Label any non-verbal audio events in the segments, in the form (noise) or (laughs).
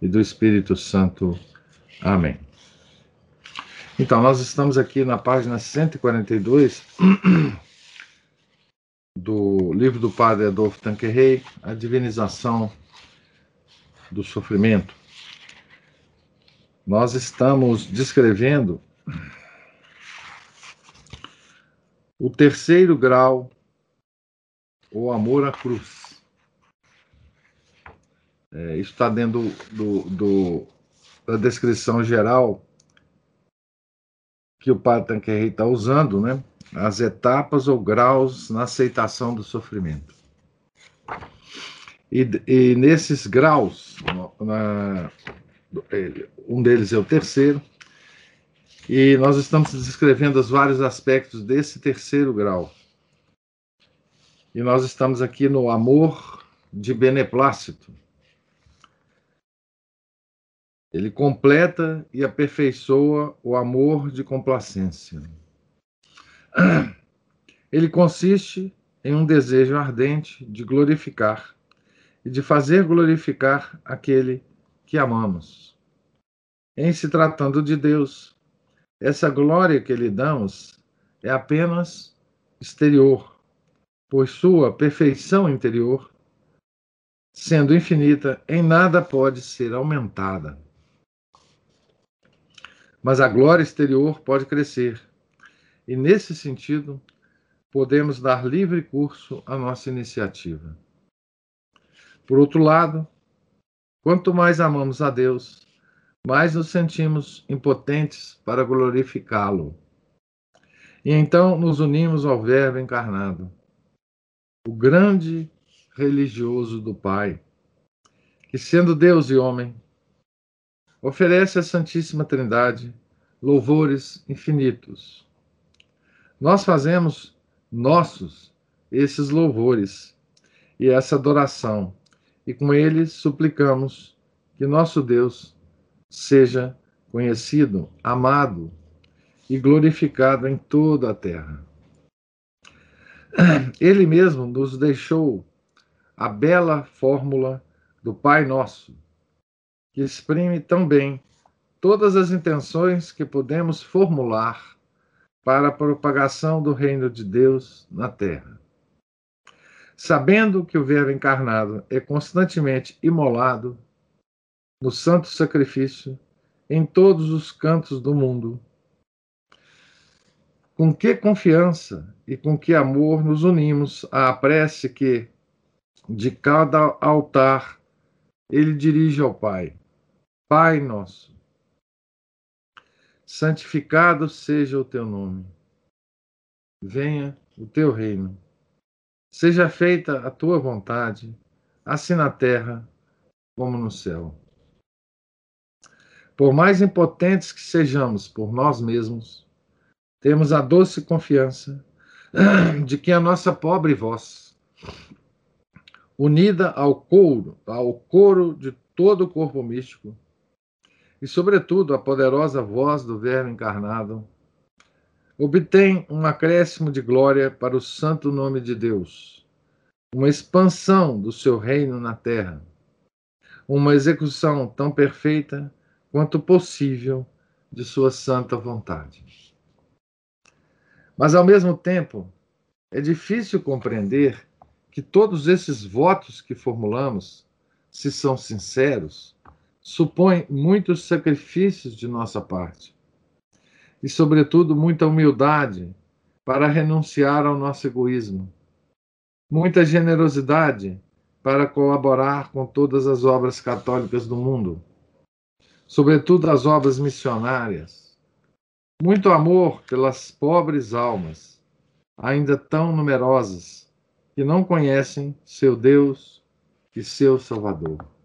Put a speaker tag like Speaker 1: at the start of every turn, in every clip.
Speaker 1: e do Espírito Santo. Amém. Então, nós estamos aqui na página 142 do livro do padre Adolfo Tanquerrey, A Divinização do Sofrimento. Nós estamos descrevendo o terceiro grau, o amor à cruz. É, isso está dentro do, do, da descrição geral que o Padre Tanqueray está usando, né? As etapas ou graus na aceitação do sofrimento. E, e nesses graus, na, um deles é o terceiro, e nós estamos descrevendo os vários aspectos desse terceiro grau. E nós estamos aqui no amor de beneplácito ele completa e aperfeiçoa o amor de complacência. Ele consiste em um desejo ardente de glorificar e de fazer glorificar aquele que amamos. Em se tratando de Deus, essa glória que lhe damos é apenas exterior, pois sua perfeição interior, sendo infinita, em nada pode ser aumentada mas a glória exterior pode crescer. E nesse sentido, podemos dar livre curso à nossa iniciativa. Por outro lado, quanto mais amamos a Deus, mais nos sentimos impotentes para glorificá-lo. E então nos unimos ao Verbo encarnado, o grande religioso do Pai, que, sendo Deus e homem, oferece à Santíssima Trindade louvores infinitos. Nós fazemos nossos esses louvores e essa adoração, e com eles suplicamos que nosso Deus seja conhecido, amado e glorificado em toda a terra. Ele mesmo nos deixou a bela fórmula do Pai Nosso que exprime tão bem todas as intenções que podemos formular para a propagação do reino de Deus na terra. Sabendo que o Verbo encarnado é constantemente imolado no santo sacrifício em todos os cantos do mundo, com que confiança e com que amor nos unimos à prece que, de cada altar, ele dirige ao Pai. Pai nosso, santificado seja o teu nome. Venha o teu reino. Seja feita a tua vontade, assim na terra como no céu. Por mais impotentes que sejamos por nós mesmos, temos a doce confiança (clears throat) de que a nossa pobre voz, unida ao coro, ao coro de todo o corpo místico, e, sobretudo, a poderosa voz do Verbo encarnado, obtém um acréscimo de glória para o santo nome de Deus, uma expansão do seu reino na terra, uma execução tão perfeita quanto possível de sua santa vontade. Mas, ao mesmo tempo, é difícil compreender que todos esses votos que formulamos, se são sinceros, supõe muitos sacrifícios de nossa parte e, sobretudo, muita humildade para renunciar ao nosso egoísmo, muita generosidade para colaborar com todas as obras católicas do mundo, sobretudo as obras missionárias, muito amor pelas pobres almas, ainda tão numerosas, que não conhecem seu Deus e seu Salvador.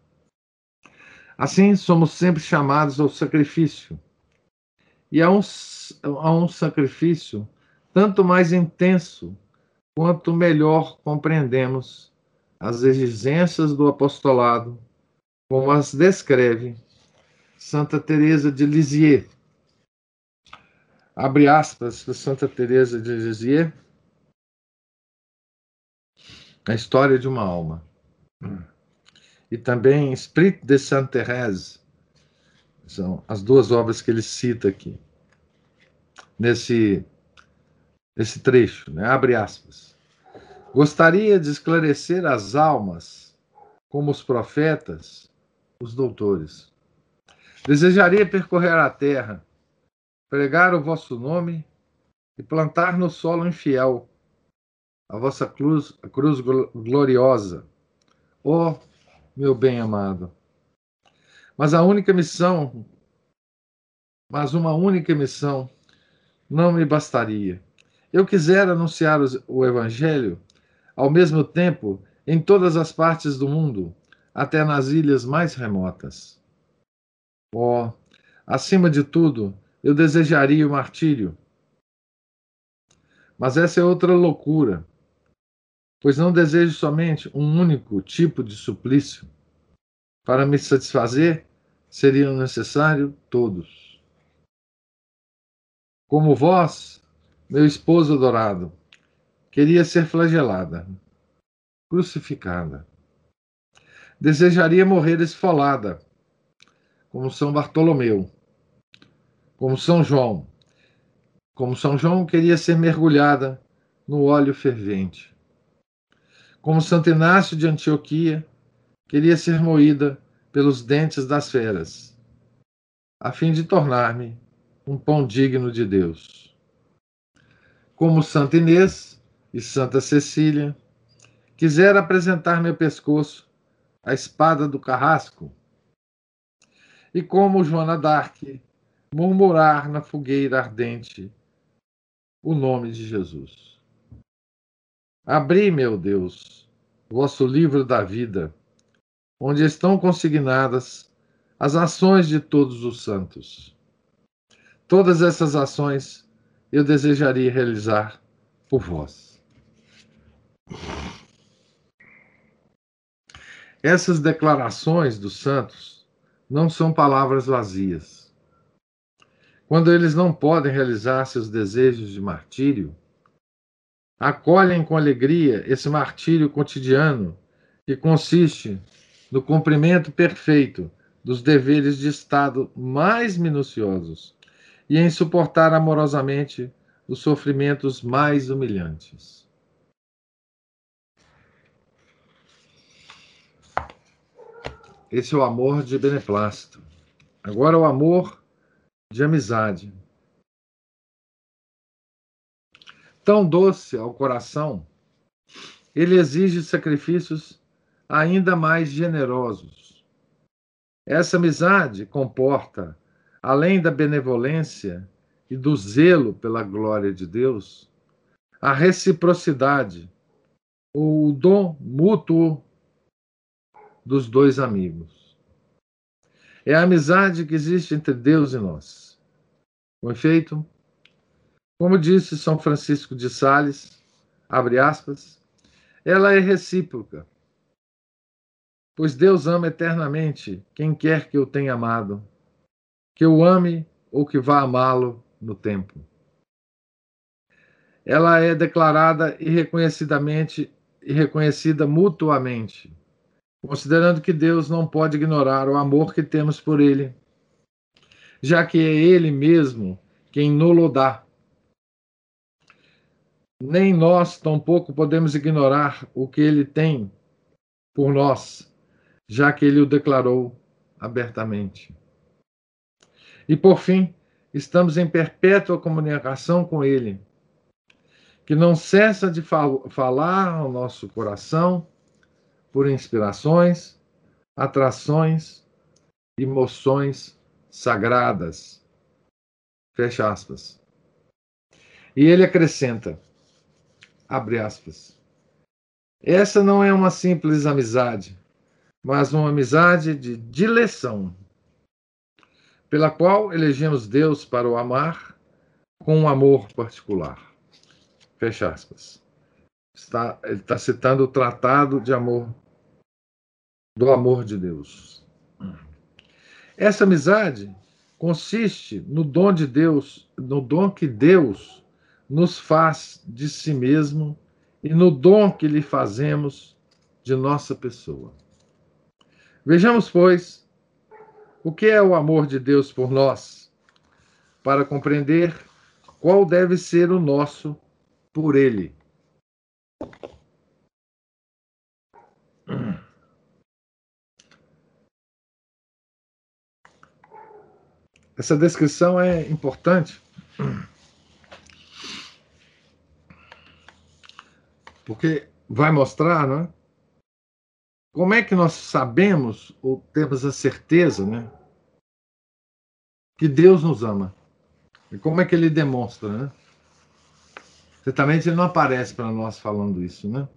Speaker 1: Assim, somos sempre chamados ao sacrifício. E a um, a um sacrifício tanto mais intenso quanto melhor compreendemos as exigências do apostolado, como as descreve Santa Teresa de Lisieux. Abre aspas para Santa Teresa de Lisieux. A história de uma alma. E também Esprit de Sainte Thérèse. São as duas obras que ele cita aqui. Nesse, nesse trecho, né? abre aspas. Gostaria de esclarecer as almas, como os profetas, os doutores. Desejaria percorrer a terra, pregar o vosso nome e plantar no solo infiel a vossa cruz, cruz gloriosa. Ó oh, meu bem amado. Mas a única missão, mas uma única missão não me bastaria. Eu quisera anunciar o Evangelho ao mesmo tempo em todas as partes do mundo, até nas ilhas mais remotas. Oh, acima de tudo, eu desejaria o martírio. Mas essa é outra loucura, pois não desejo somente um único tipo de suplício. Para me satisfazer, seriam necessários todos. Como vós, meu esposo adorado, Queria ser flagelada, crucificada. Desejaria morrer esfolada, como São Bartolomeu, como São João. Como São João queria ser mergulhada no óleo fervente. Como Santo Inácio de Antioquia queria ser moída pelos dentes das feras, a fim de tornar-me um pão digno de Deus. Como Santa Inês, e Santa Cecília, quisera apresentar meu pescoço a espada do carrasco, e como Joana d'Arc, murmurar na fogueira ardente o nome de Jesus. Abri, meu Deus, vosso livro da vida, onde estão consignadas as ações de todos os santos. Todas essas ações eu desejaria realizar por vós. Essas declarações dos santos não são palavras vazias. Quando eles não podem realizar seus desejos de martírio, acolhem com alegria esse martírio cotidiano que consiste no cumprimento perfeito dos deveres de Estado mais minuciosos e em suportar amorosamente os sofrimentos mais humilhantes. Esse é o amor de beneplácito. Agora, o amor de amizade. Tão doce ao coração, ele exige sacrifícios ainda mais generosos. Essa amizade comporta, além da benevolência e do zelo pela glória de Deus, a reciprocidade, o dom mútuo dos dois amigos. É a amizade que existe entre Deus e nós. Com efeito, como disse São Francisco de Sales, abre aspas, ela é recíproca, pois Deus ama eternamente quem quer que eu tenha amado, que eu ame ou que vá amá-lo no tempo. Ela é declarada e reconhecidamente e reconhecida mutuamente considerando que Deus não pode ignorar o amor que temos por Ele, já que é Ele mesmo quem nolo dá. Nem nós tampouco podemos ignorar o que Ele tem por nós, já que Ele o declarou abertamente. E por fim, estamos em perpétua comunicação com Ele, que não cessa de fal falar ao nosso coração por inspirações, atrações, emoções sagradas. Fecha aspas. E ele acrescenta, abre aspas, essa não é uma simples amizade, mas uma amizade de dileção, pela qual elegemos Deus para o amar com um amor particular. Fecha aspas. Está, ele está citando o tratado de amor, do amor de Deus. Essa amizade consiste no dom de Deus, no dom que Deus nos faz de si mesmo e no dom que lhe fazemos de nossa pessoa. Vejamos, pois, o que é o amor de Deus por nós, para compreender qual deve ser o nosso por Ele. Essa descrição é importante porque vai mostrar, né? Como é que nós sabemos ou temos a certeza, né? Que Deus nos ama. E como é que ele demonstra, né? Certamente ele não aparece para nós falando isso, né?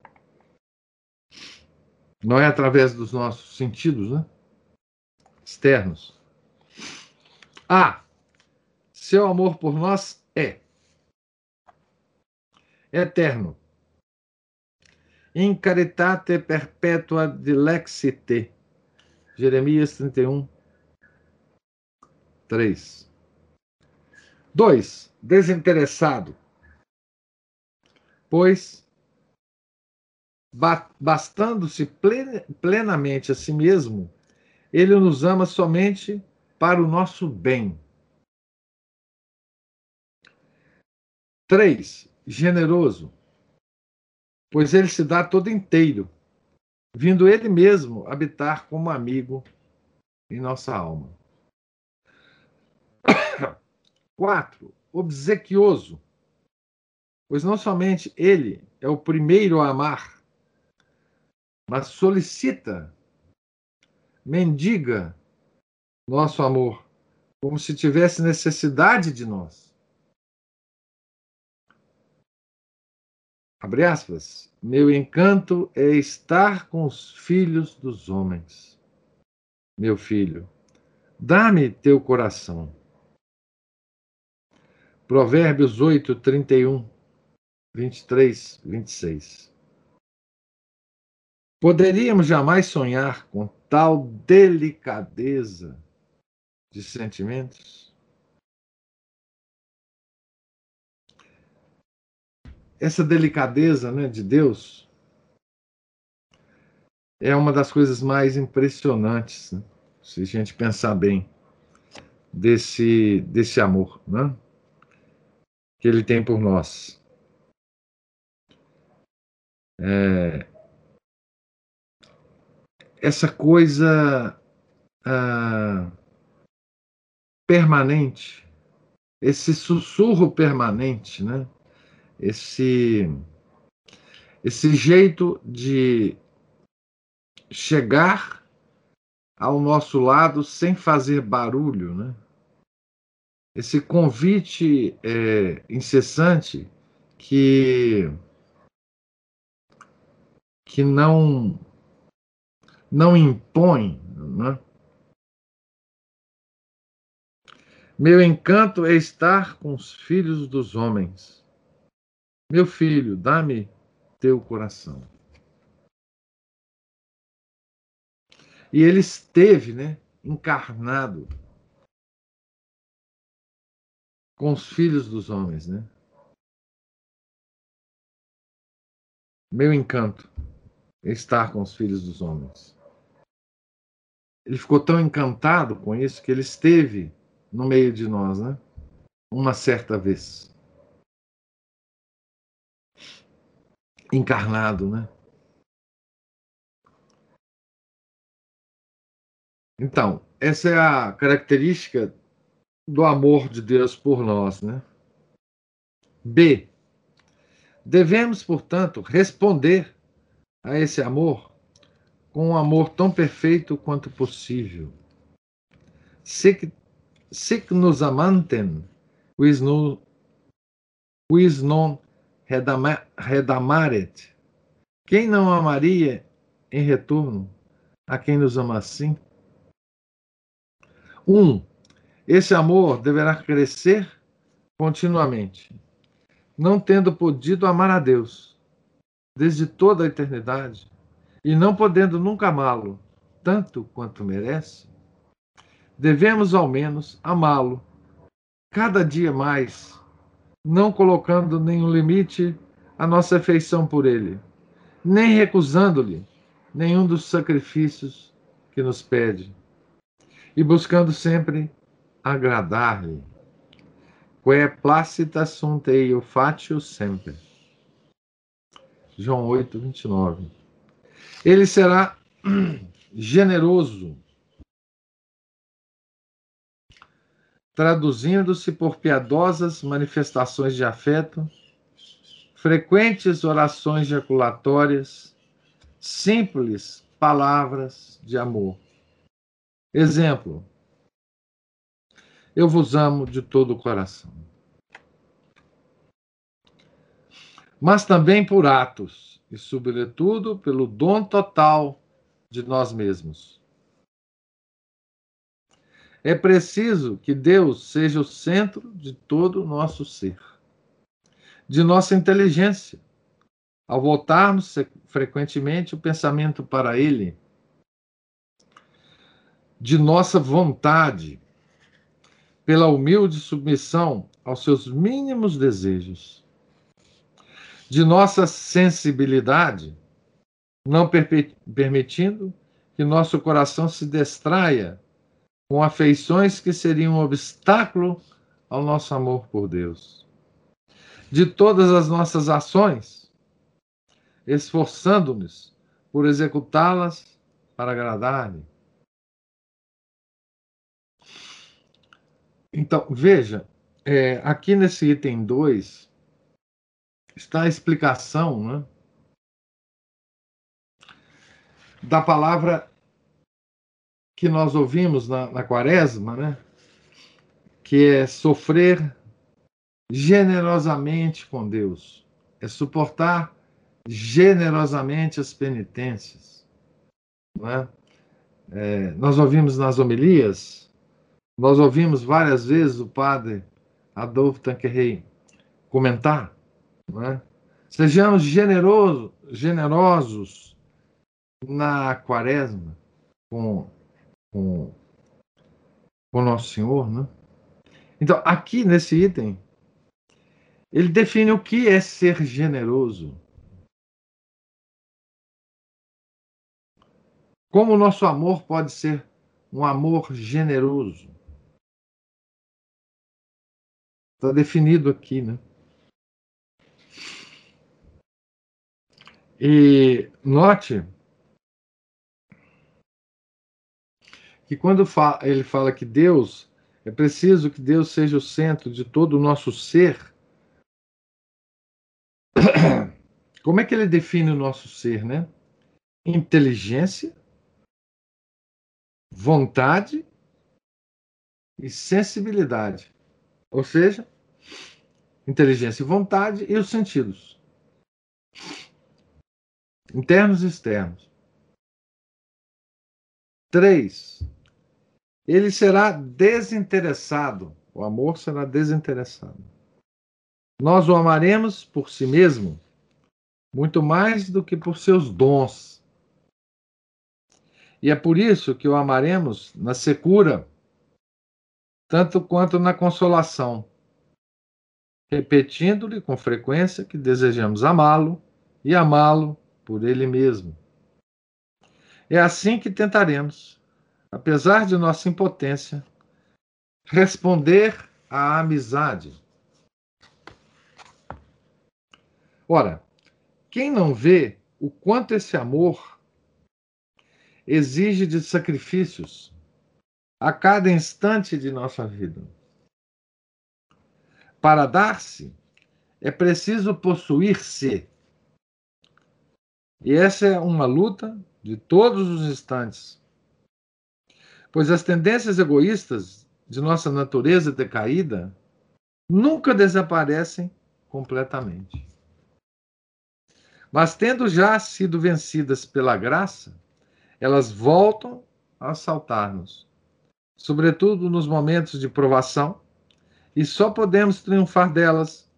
Speaker 1: Não é através dos nossos sentidos, né? Externos. Ah, seu amor por nós é eterno in caritate perpetua dilexite. Jeremias 31, 3. 2. Desinteressado. Pois, bastando-se plenamente a si mesmo, ele nos ama somente para o nosso bem. 3. Generoso pois ele se dá todo inteiro, vindo ele mesmo habitar como amigo em nossa alma. (coughs) 4. Obsequioso, pois não somente ele é o primeiro a amar, mas solicita, mendiga nosso amor, como se tivesse necessidade de nós. Abre aspas. Meu encanto é estar com os filhos dos homens. Meu filho, dá-me teu coração. Provérbios 8, 31, 23, 26. Poderíamos jamais sonhar com tal delicadeza de sentimentos? Essa delicadeza né, de Deus é uma das coisas mais impressionantes, né? se a gente pensar bem, desse, desse amor né? que ele tem por nós. É, essa coisa ah, permanente, esse sussurro permanente, né? Esse esse jeito de chegar ao nosso lado sem fazer barulho, né? Esse convite é, incessante que que não não impõe, né? Meu encanto é estar com os filhos dos homens meu filho, dá-me teu coração. E ele esteve, né, encarnado com os filhos dos homens, né? Meu encanto é estar com os filhos dos homens. Ele ficou tão encantado com isso que ele esteve no meio de nós, né? Uma certa vez. Encarnado, né? Então, essa é a característica do amor de Deus por nós, né? B. Devemos, portanto, responder a esse amor com um amor tão perfeito quanto possível. Sic, sic nos amantem, quis, no, quis non redamaret. Quem não amaria em retorno a quem nos ama assim? Um, esse amor deverá crescer continuamente, não tendo podido amar a Deus desde toda a eternidade e não podendo nunca amá-lo tanto quanto merece, devemos ao menos amá-lo cada dia mais, não colocando nenhum limite à nossa afeição por ele, nem recusando-lhe nenhum dos sacrifícios que nos pede, e buscando sempre agradar-lhe. Que placita sunt eio fatio sempre. João 8, 29. Ele será (clears throat) generoso, traduzindo-se por piadosas manifestações de afeto, frequentes orações jaculatórias, simples palavras de amor. Exemplo: Eu vos amo de todo o coração. Mas também por atos, e sobretudo pelo dom total de nós mesmos. É preciso que Deus seja o centro de todo o nosso ser, de nossa inteligência. Ao voltarmos frequentemente o pensamento para Ele, de nossa vontade, pela humilde submissão aos seus mínimos desejos, de nossa sensibilidade não permitindo que nosso coração se distraia com afeições que seriam um obstáculo ao nosso amor por Deus. De todas as nossas ações, esforçando-nos por executá-las para agradar-lhe. Então, veja, é, aqui nesse item 2 está a explicação, né? da palavra que nós ouvimos na, na quaresma, né? que é sofrer generosamente com Deus, é suportar generosamente as penitências. Não é? É, nós ouvimos nas homilias, nós ouvimos várias vezes o padre Adolfo Tanquerrey comentar, é? sejamos generoso, generosos na quaresma com, com, com Nosso Senhor, né? Então, aqui nesse item, ele define o que é ser generoso. Como o nosso amor pode ser um amor generoso. Está definido aqui, né? E note que quando ele fala que Deus, é preciso que Deus seja o centro de todo o nosso ser. (coughs) Como é que ele define o nosso ser, né? Inteligência, vontade e sensibilidade. Ou seja, inteligência e vontade e os sentidos. Internos e externos. Três, ele será desinteressado. O amor será desinteressado. Nós o amaremos por si mesmo, muito mais do que por seus dons. E é por isso que o amaremos na secura, tanto quanto na consolação, repetindo-lhe com frequência que desejamos amá-lo e amá-lo por ele mesmo. É assim que tentaremos apesar de nossa impotência, responder à amizade. Ora, quem não vê o quanto esse amor exige de sacrifícios a cada instante de nossa vida? Para dar-se, é preciso possuir-se. E essa é uma luta de todos os instantes pois as tendências egoístas de nossa natureza decaída nunca desaparecem completamente. Mas tendo já sido vencidas pela graça, elas voltam a assaltar-nos, sobretudo nos momentos de provação, e só podemos triunfar delas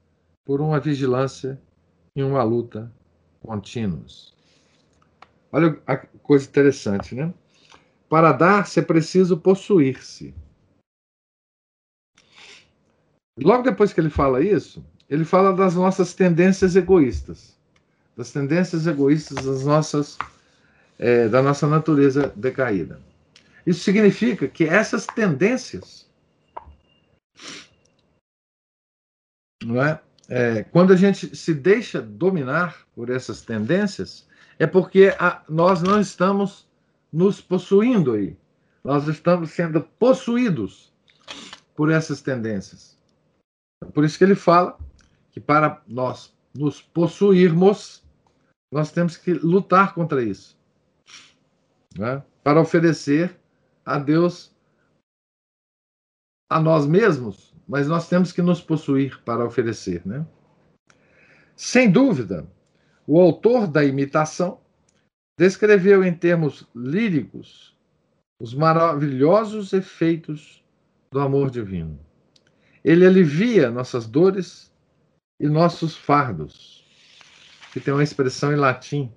Speaker 1: por uma vigilância e uma luta contínuos. Olha a coisa interessante, né? Para dar-se é preciso possuir-se. Logo depois que ele fala isso, ele fala das nossas tendências egoístas, das tendências egoístas das nossas, é, da nossa natureza decaída. Isso significa que essas tendências, não é? é quando a gente se deixa dominar por essas tendências, é porque a, nós não estamos nos possuindo aí. Nós estamos sendo possuídos por essas tendências. Por isso que ele fala que para nós nos possuirmos, nós temos que lutar contra isso. Né? Para oferecer a Deus a nós mesmos, mas nós temos que nos possuir para oferecer. Né? Sem dúvida, o autor da imitação descreveu em termos líricos os maravilhosos efeitos do amor divino. Ele alivia nossas dores e nossos fardos, que tem uma expressão em latim,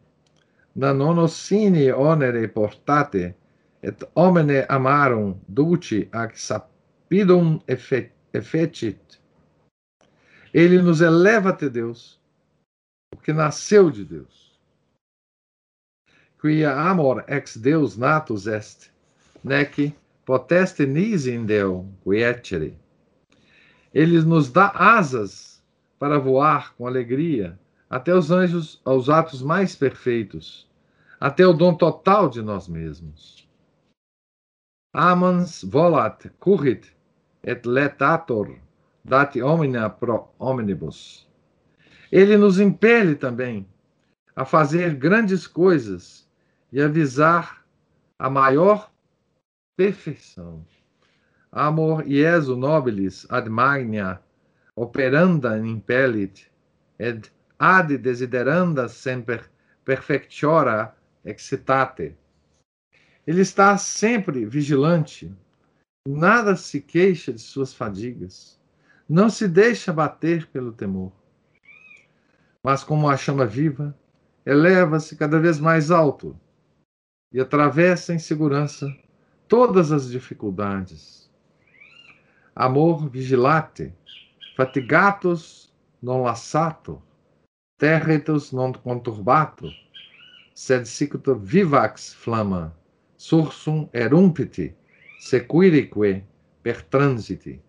Speaker 1: da nonocine onere portate et homine amarum dulci ac sapidum effecit. Ele nos eleva até Deus, porque nasceu de Deus. Quia amor ex Deus natus est, nec poteste nisi in Deo quiecere. Ele nos dá asas para voar com alegria até os anjos, aos atos mais perfeitos, até o dom total de nós mesmos. Amans volat currit et letator dati omnia pro omnibus. Ele nos impele também a fazer grandes coisas e avisar a maior perfeição. Amor Iesu nobilis ad magna operanda impellit, ed ad desideranda semper perfectiora excitate. Ele está sempre vigilante, nada se queixa de suas fadigas, não se deixa bater pelo temor. Mas, como a chama viva, eleva-se cada vez mais alto e atravessa em segurança todas as dificuldades. Amor vigilate, fatigatus non lassato, territus non conturbato, sed sicut vivax flama, sursum erumpiti, sequirique per transiti.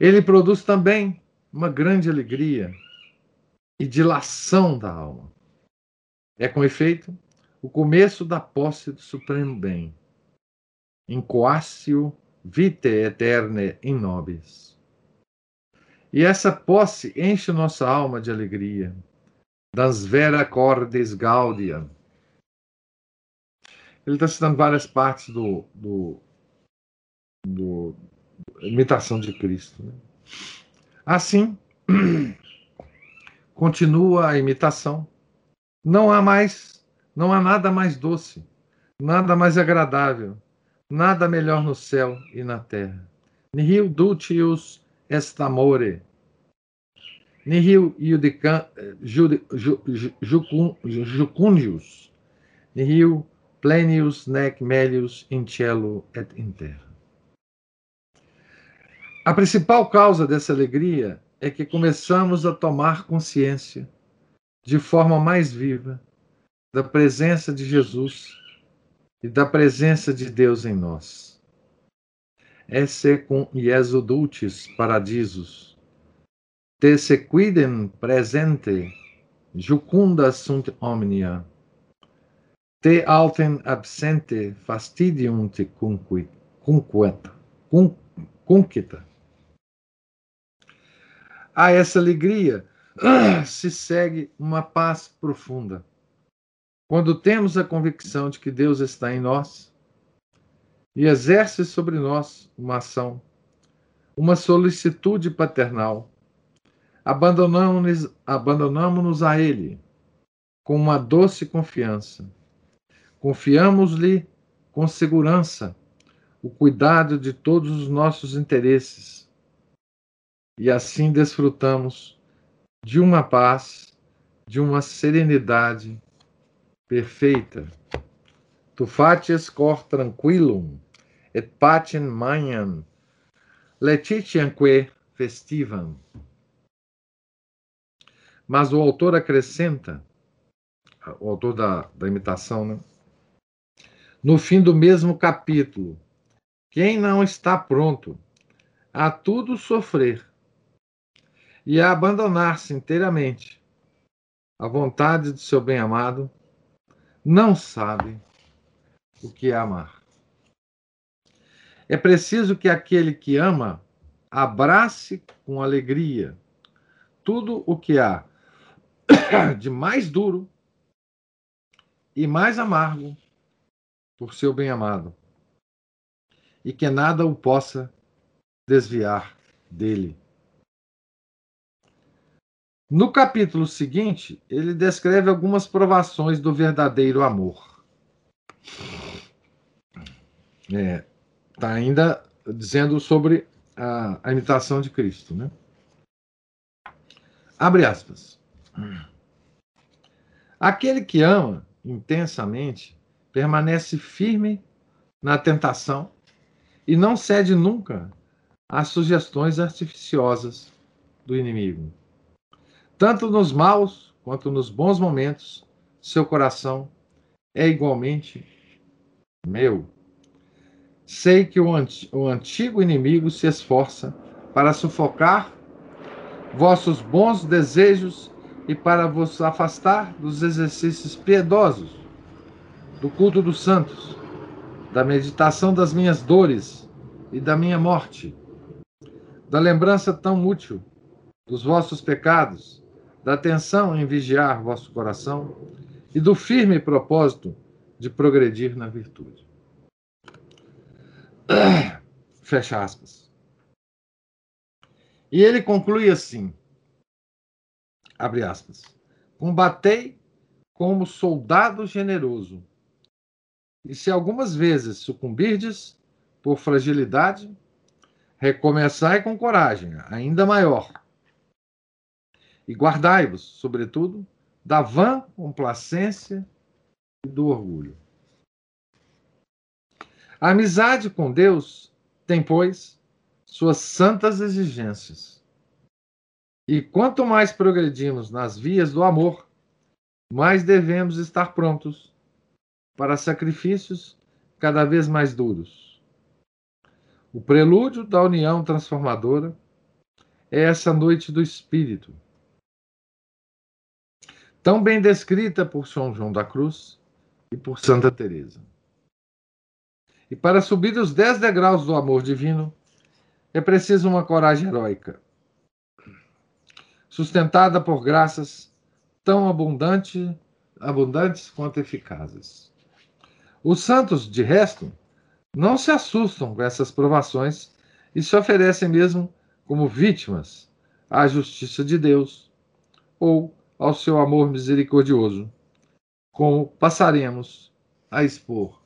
Speaker 1: Ele produz também uma grande alegria e dilação da alma. É, com efeito, o começo da posse do supremo bem. Incoácio vite eterne in nobis. E essa posse enche nossa alma de alegria. Das vera cordes gaudia. Ele está citando várias partes do, do, do imitação de Cristo. Né? Assim, (clears throat) continua a imitação. Não há mais, não há nada mais doce, nada mais agradável, nada melhor no céu e na terra. Nihil dulcius est amore. Nihil jucundius. Nihil plenius nec melius in cielo et in terra. A principal causa dessa alegria é que começamos a tomar consciência de forma mais viva da presença de Jesus e da presença de Deus em nós. Esse cum Iesu dulcis paradisus, te sequidem presente, jucunda sunt omnia, te alten absente fastidium te cunquita. Cunquita. A essa alegria (clears throat) se segue uma paz profunda quando temos a convicção de que Deus está em nós e exerce sobre nós uma ação, uma solicitude paternal, abandonamos-nos abandonamos a Ele com uma doce confiança. Confiamos-lhe com segurança o cuidado de todos os nossos interesses e assim desfrutamos de uma paz, de uma serenidade perfeita. Tu facies cor tranquilum et pacem maniam letitiamque festivam. Mas o autor acrescenta, o autor da, da imitação, né? no fim do mesmo capítulo, quem não está pronto a tudo sofrer e a abandonar-se inteiramente à vontade do seu bem-amado, não sabe o que é amar. É preciso que aquele que ama abrace com alegria tudo o que há (coughs) de mais duro e mais amargo por seu bem-amado, e que nada o possa desviar dele. No capítulo seguinte, ele descreve algumas provações do verdadeiro amor. Está é, tá ainda dizendo sobre a, a, imitação de Cristo. Né? Abre aspas. Aquele que ama intensamente permanece firme na tentação e não cede nunca às sugestões artificiosas do inimigo. Tanto nos maus quanto nos bons momentos, seu coração é igualmente meu. Sei que o, anti o antigo inimigo se esforça para sufocar vossos bons desejos e para vos afastar dos exercícios piedosos, do culto dos santos, da meditação das minhas dores e da minha morte, da lembrança tão útil dos vossos pecados, da atenção em vigiar vosso coração e do firme propósito de progredir na virtude. (clears throat) Fecha aspas. E ele conclui assim: abre aspas. Combatei como soldado generoso. E se algumas vezes sucumbirdes por fragilidade, recomeçai com coragem, ainda maior. E guardai-vos, sobretudo, da vã complacência e do orgulho. A amizade com Deus tem, pois, suas santas exigências. E quanto mais progredimos nas vias do amor, mais devemos estar prontos para sacrifícios cada vez mais duros. O prelúdio da união transformadora é essa noite do Espírito, tão bem descrita por São João da Cruz e por Santa Teresa. E para subir os dez degraus do amor divino, é preciso uma coragem heróica sustentada por graças tão abundante, abundantes quanto eficazes. Os santos, de resto, não se assustam com essas provações e se oferecem mesmo como vítimas à justiça de Deus ou ao seu amor misericordioso, como passaremos a expor.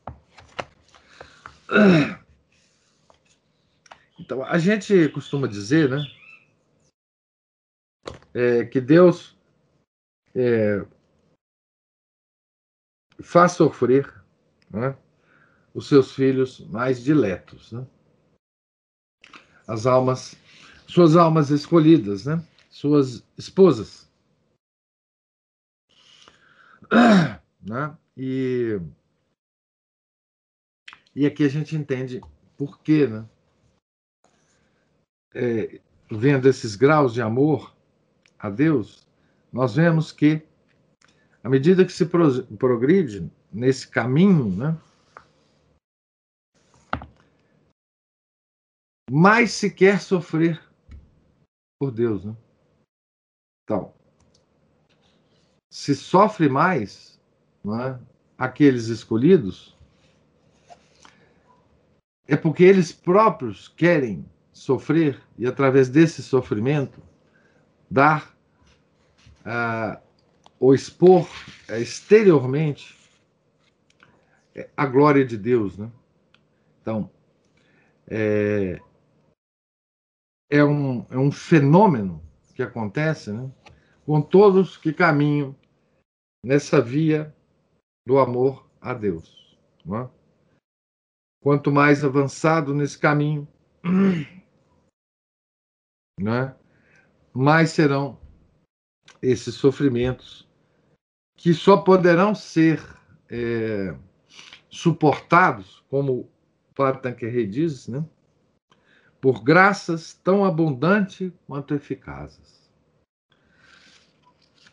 Speaker 1: (clears throat) Então, a gente costuma dizer, né, é, que Deus é, faz sofrer né, os seus filhos mais diletos, né? as almas, suas almas escolhidas, né? suas esposas. (coughs) Né? E, e aqui a gente entende por quê, né? É, vendo esses graus de amor a Deus, nós vemos que, à medida que se progride nesse caminho, né, mais se quer sofrer por Deus. Né? Então, se sofre mais é, aqueles escolhidos, é porque eles próprios querem sofrer e, através desse sofrimento, dar uh, ou expor uh, exteriormente a glória de Deus, né? Então, é, é, um, é um fenômeno que acontece né, com todos que caminham nessa via do amor a Deus. É? Quanto mais avançado nesse caminho, (clears throat) né, mais serão esses sofrimentos que só poderão ser é, suportados, como o Padre Tanqueray diz, né, por graças tão abundantes quanto eficazes.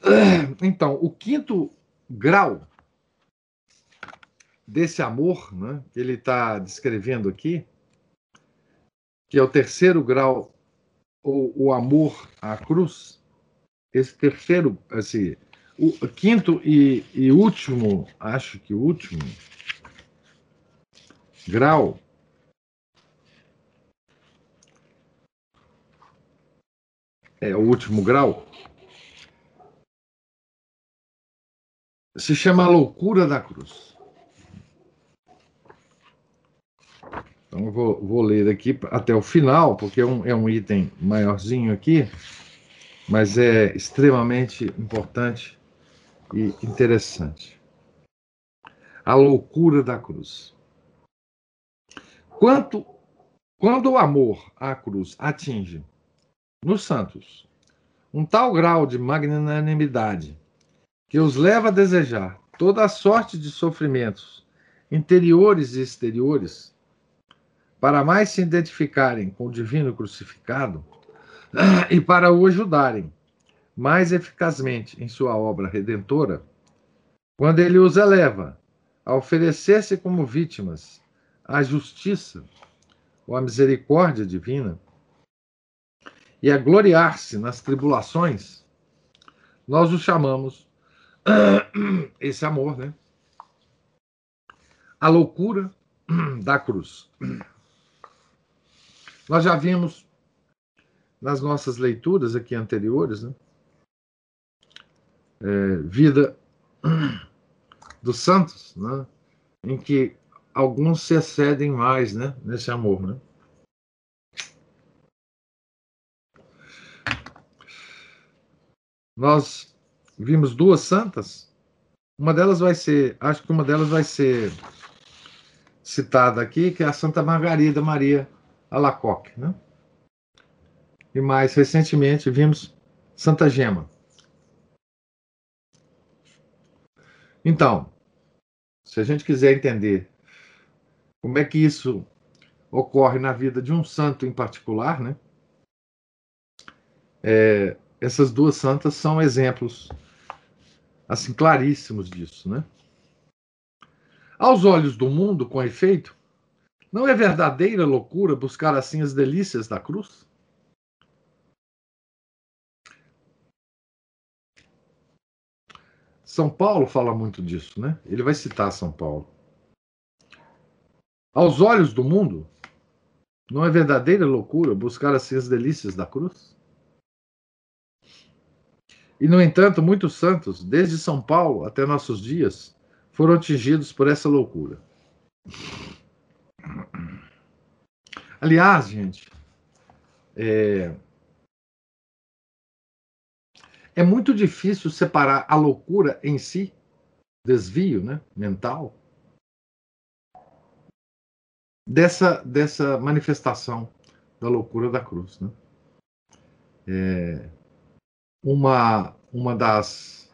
Speaker 1: (clears throat) Então, o quinto grau desse amor né, que ele está descrevendo aqui, que é o terceiro grau, ou o amor à cruz, esse terceiro, assim, o quinto e, e último, acho que o último grau é o último grau, se chama loucura da cruz. Então, eu vou, vou ler aqui até o final, porque é um, é um item maiorzinho aqui, mas é extremamente importante e interessante. A loucura da cruz. Quanto, quando o amor à cruz atinge nos santos um tal grau de magnanimidade que os leva a desejar toda a sorte de sofrimentos interiores e exteriores, para mais se identificarem com o divino crucificado (clears throat) e para o ajudarem mais eficazmente em sua obra redentora, quando ele os eleva a oferecer-se como vítimas à justiça ou à misericórdia divina, e a gloriar-se nas tribulações, nós o chamamos esse amor, né? A loucura da cruz. Nós já vimos nas nossas leituras aqui anteriores, né? É, vida dos santos, né? em que alguns se excedem mais né? nesse amor. Né? nós vimos duas santas. Uma delas vai ser, acho que uma delas vai ser citada aqui, que é a Santa Margarida Maria Alacoque, né? E mais recentemente vimos Santa Gema. Então, se a gente quiser entender como é que isso ocorre na vida de um santo em particular, né? É, essas duas santas são exemplos assim claríssimos disso, né? Aos olhos do mundo, com efeito, não é verdadeira loucura buscar assim as delícias da cruz? São Paulo fala muito disso, né? Ele vai citar São Paulo. Aos olhos do mundo, não é verdadeira loucura buscar assim as delícias da cruz? E, no entanto, muitos santos, desde São Paulo até nossos dias, foram atingidos por essa loucura. Aliás, gente, é, é muito difícil separar a loucura em si, desvio né, mental, dessa, dessa manifestação da loucura da cruz. Né? É, uma, uma das,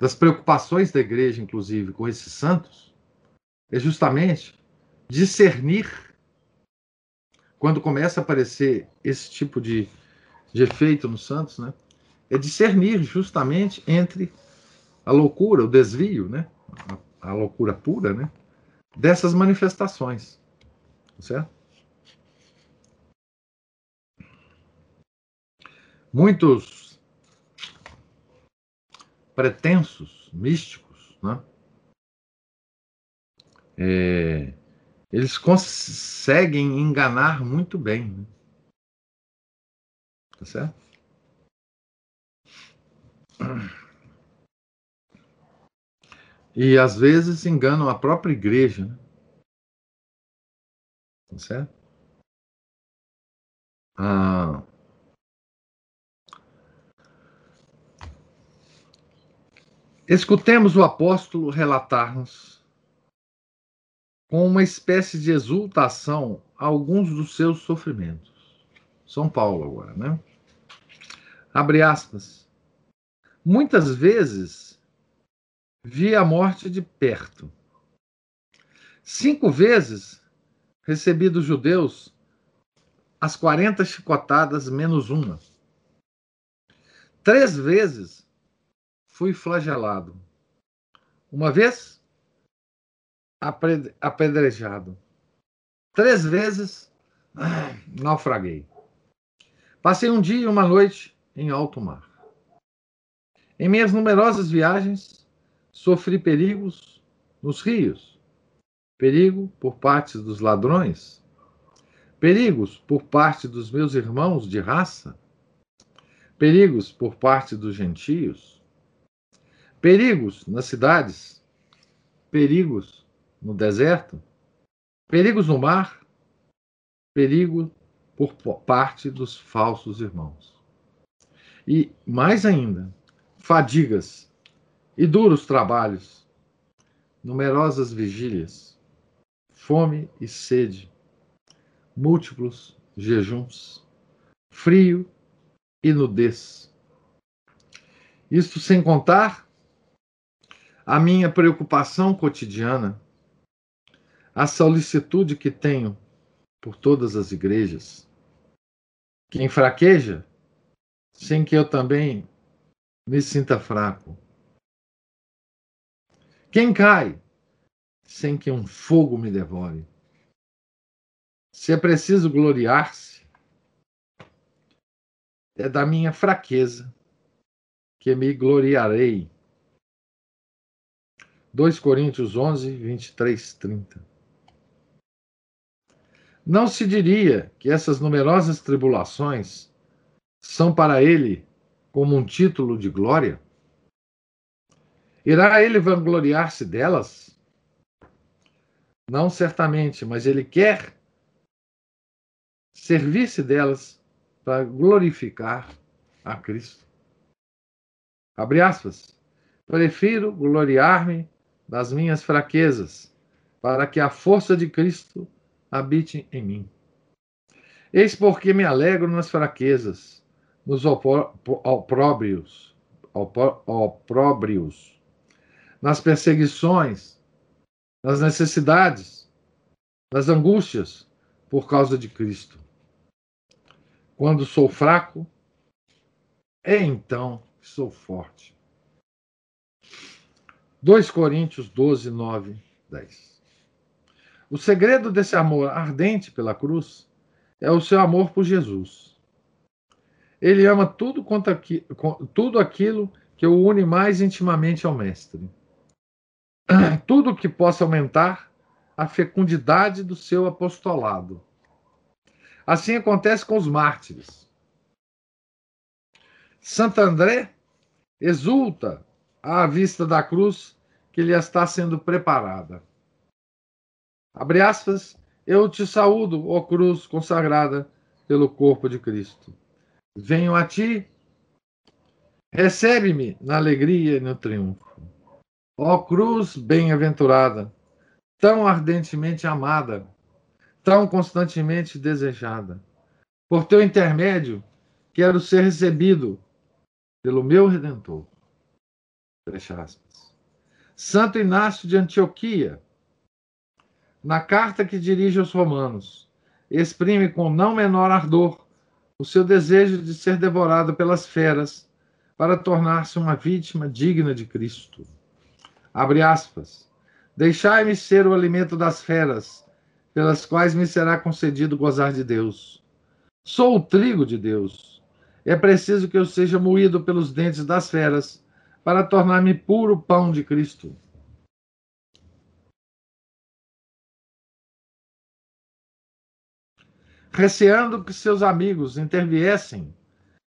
Speaker 1: das preocupações da igreja, inclusive, com esses santos, é justamente discernir quando começa a aparecer esse tipo de, de efeito nos santos, né? É discernir justamente entre a loucura, o desvio, né? A, a loucura pura, né? Dessas manifestações, certo? Muitos pretensos, místicos, né? É, eles conseguem enganar muito bem. Né? Tá certo? E às vezes enganam a própria igreja. Né? Tá certo? Ah, escutemos o apóstolo relatar-nos com uma espécie de exultação alguns dos seus sofrimentos. São Paulo agora, né? Abre aspas. Muitas vezes vi a morte de perto. Cinco vezes recebi dos judeus as 40 chicotadas menos uma. Três vezes fui flagelado. Uma vez apedrejado. Três vezes naufraguei. Passei um dia e uma noite em alto mar. Em minhas numerosas viagens, sofri perigos nos rios, perigo por parte dos ladrões, perigos por parte dos meus irmãos de raça, perigos por parte dos gentios, perigos nas cidades, perigos no deserto, perigos no mar, perigo por parte dos falsos irmãos. E mais ainda, fadigas e duros trabalhos, numerosas vigílias, fome e sede, múltiplos jejuns, frio e nudez. Isto sem contar a minha preocupação cotidiana, a solicitude que tenho por todas as igrejas. Quem fraqueja, sem que eu também me sinta fraco. Quem cai, sem que um fogo me devore. Se é preciso gloriar-se, é da minha fraqueza que me gloriarei. 2 Coríntios 11, 23, 30. Não se diria que essas numerosas tribulações são para ele como um título de glória? Irá ele vangloriar-se delas? Não certamente, mas ele quer servir-se delas para glorificar a Cristo. Abre aspas. Prefiro gloriar-me das minhas fraquezas, para que a força de Cristo habite em mim. Eis porque me alegro nas fraquezas, nos opróbrios, opróbrios, nas perseguições, nas necessidades, nas angústias, por causa de Cristo. Quando sou fraco, é então que sou forte. 2 Coríntios 12, 9, 10. O segredo desse amor ardente pela cruz é o seu amor por Jesus. Ele ama tudo, quanto aqui, tudo aquilo que o une mais intimamente ao Mestre. (clears throat) Tudo que possa aumentar a fecundidade do seu apostolado Assim acontece com os mártires. Santo André exulta à vista da cruz que lhe está sendo preparada. Abre aspas, eu te saúdo, ó cruz consagrada pelo corpo de Cristo. Venho a ti, recebe-me na alegria e no triunfo. Ó cruz bem-aventurada, tão ardentemente amada, tão constantemente desejada. Por teu intermédio, quero ser recebido pelo meu Redentor. Fecha aspas. Santo Inácio de Antioquia, na carta que dirige aos Romanos, exprime com não menor ardor o seu desejo de ser devorado pelas feras para tornar-se uma vítima digna de Cristo. Abre aspas. Deixai-me ser o alimento das feras pelas quais me será concedido gozar de Deus. Sou o trigo de Deus. É preciso que eu seja moído pelos dentes das feras para tornar-me puro pão de Cristo. Receando que seus amigos interviessem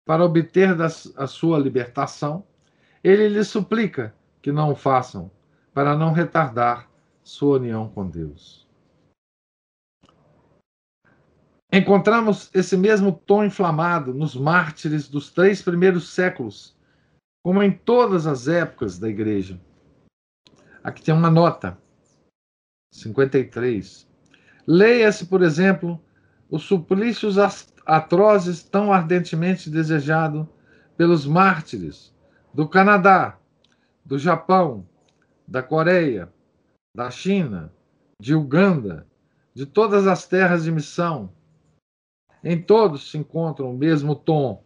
Speaker 1: para obter a sua libertação, ele lhes suplica que não o façam, para não retardar sua união com Deus. Encontramos esse mesmo tom inflamado nos mártires dos três primeiros séculos, como em todas as épocas da igreja. Aqui tem uma nota, 53. Leia-se, por exemplo, os suplícios atrozes tão ardentemente desejados pelos mártires do Canadá, do Japão, da Coreia, da China, de Uganda, de todas as terras de missão. Em todos se encontra o mesmo tom.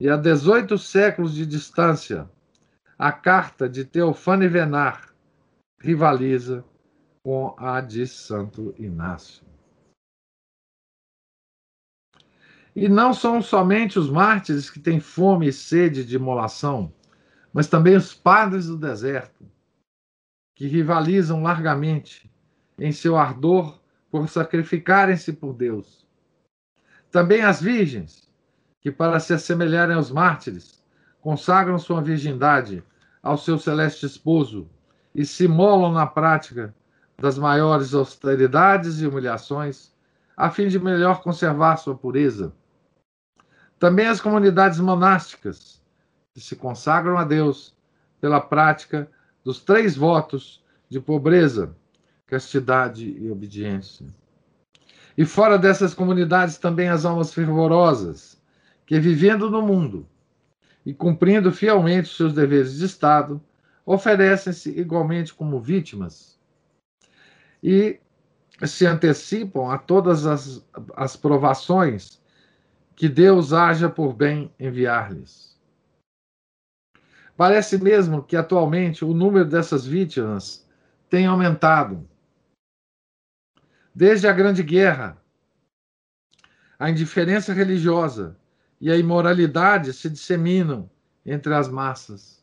Speaker 1: E a 18 séculos de distância, a carta de Teofane Venar rivaliza com a de Santo Inácio. E não são somente os mártires que têm fome e sede de imolação, mas também os padres do deserto, que rivalizam largamente em seu ardor por sacrificarem-se por Deus. Também as virgens, que para se assemelharem aos mártires, consagram sua virgindade ao seu celeste esposo e se molam na prática das maiores austeridades e humilhações, a fim de melhor conservar sua pureza. Também as comunidades monásticas, que se consagram a Deus pela prática dos três votos de pobreza, castidade e obediência. E fora dessas comunidades também as almas fervorosas, que vivendo no mundo e cumprindo fielmente seus deveres de Estado, oferecem-se igualmente como vítimas e se antecipam a todas as, as provações que Deus haja por bem enviar-lhes. Parece mesmo que atualmente o número dessas vítimas tem aumentado. Desde a Grande Guerra, a indiferença religiosa e a imoralidade se disseminam entre as massas.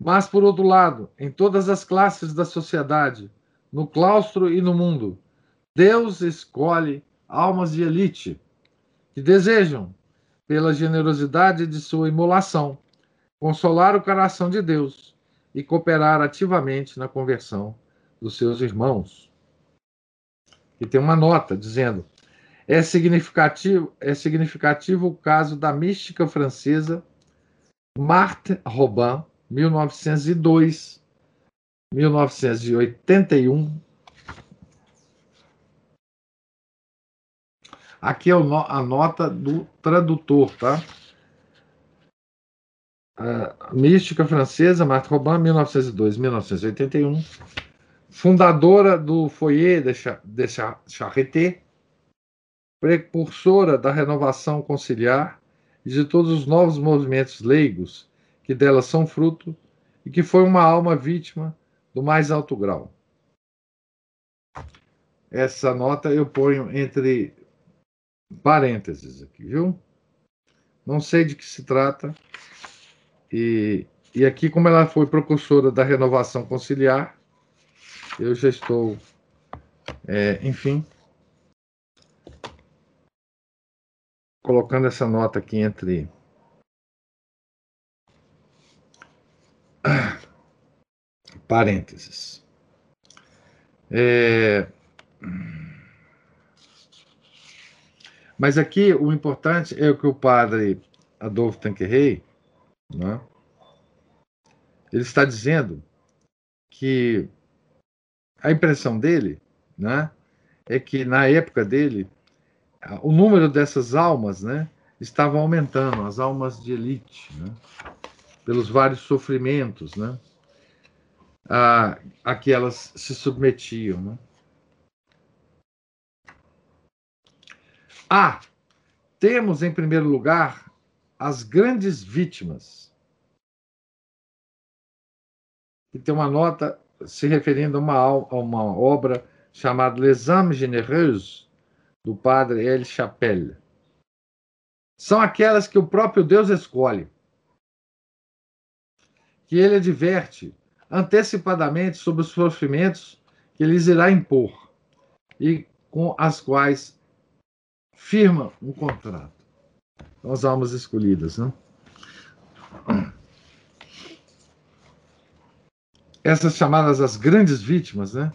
Speaker 1: Mas, por outro lado, em todas as classes da sociedade, no claustro e no mundo, Deus escolhe almas de elite que desejam, pela generosidade de sua imolação, consolar o coração de Deus e cooperar ativamente na conversão dos seus irmãos. E tem uma nota dizendo: é significativo, é significativo o caso da mística francesa Marthe Robin, 1902, 1981, Aqui é a nota do tradutor, tá? Mística francesa, Marthe Robin, 1902-1981, fundadora do Foyer de Charité, precursora da renovação conciliar e de todos os novos movimentos leigos que dela são fruto, e que foi uma alma vítima do mais alto grau. Essa nota eu ponho entre parênteses aqui, viu? Não sei de que se trata. E, e aqui, como ela foi precursora da renovação conciliar, eu já estou, é, enfim, colocando essa nota aqui entre (coughs) parênteses. É... Mas aqui o importante é o que o padre Adolfo Tanquerrey, né, ele está dizendo que a impressão dele né, é que na época dele o número dessas almas né, estava aumentando, as almas de elite, né, pelos vários sofrimentos né, a, a que elas se submetiam. Né. Ah, temos em primeiro lugar as grandes vítimas. E tem uma nota se referindo a uma, a uma obra chamada Les Âmes Généreuses, do padre L. Chapelle. São aquelas que o próprio Deus escolhe, que ele adverte antecipadamente sobre os sofrimentos que lhes irá impor e com as quais firma um contrato. São as almas escolhidas, né? essas chamadas as grandes vítimas, né?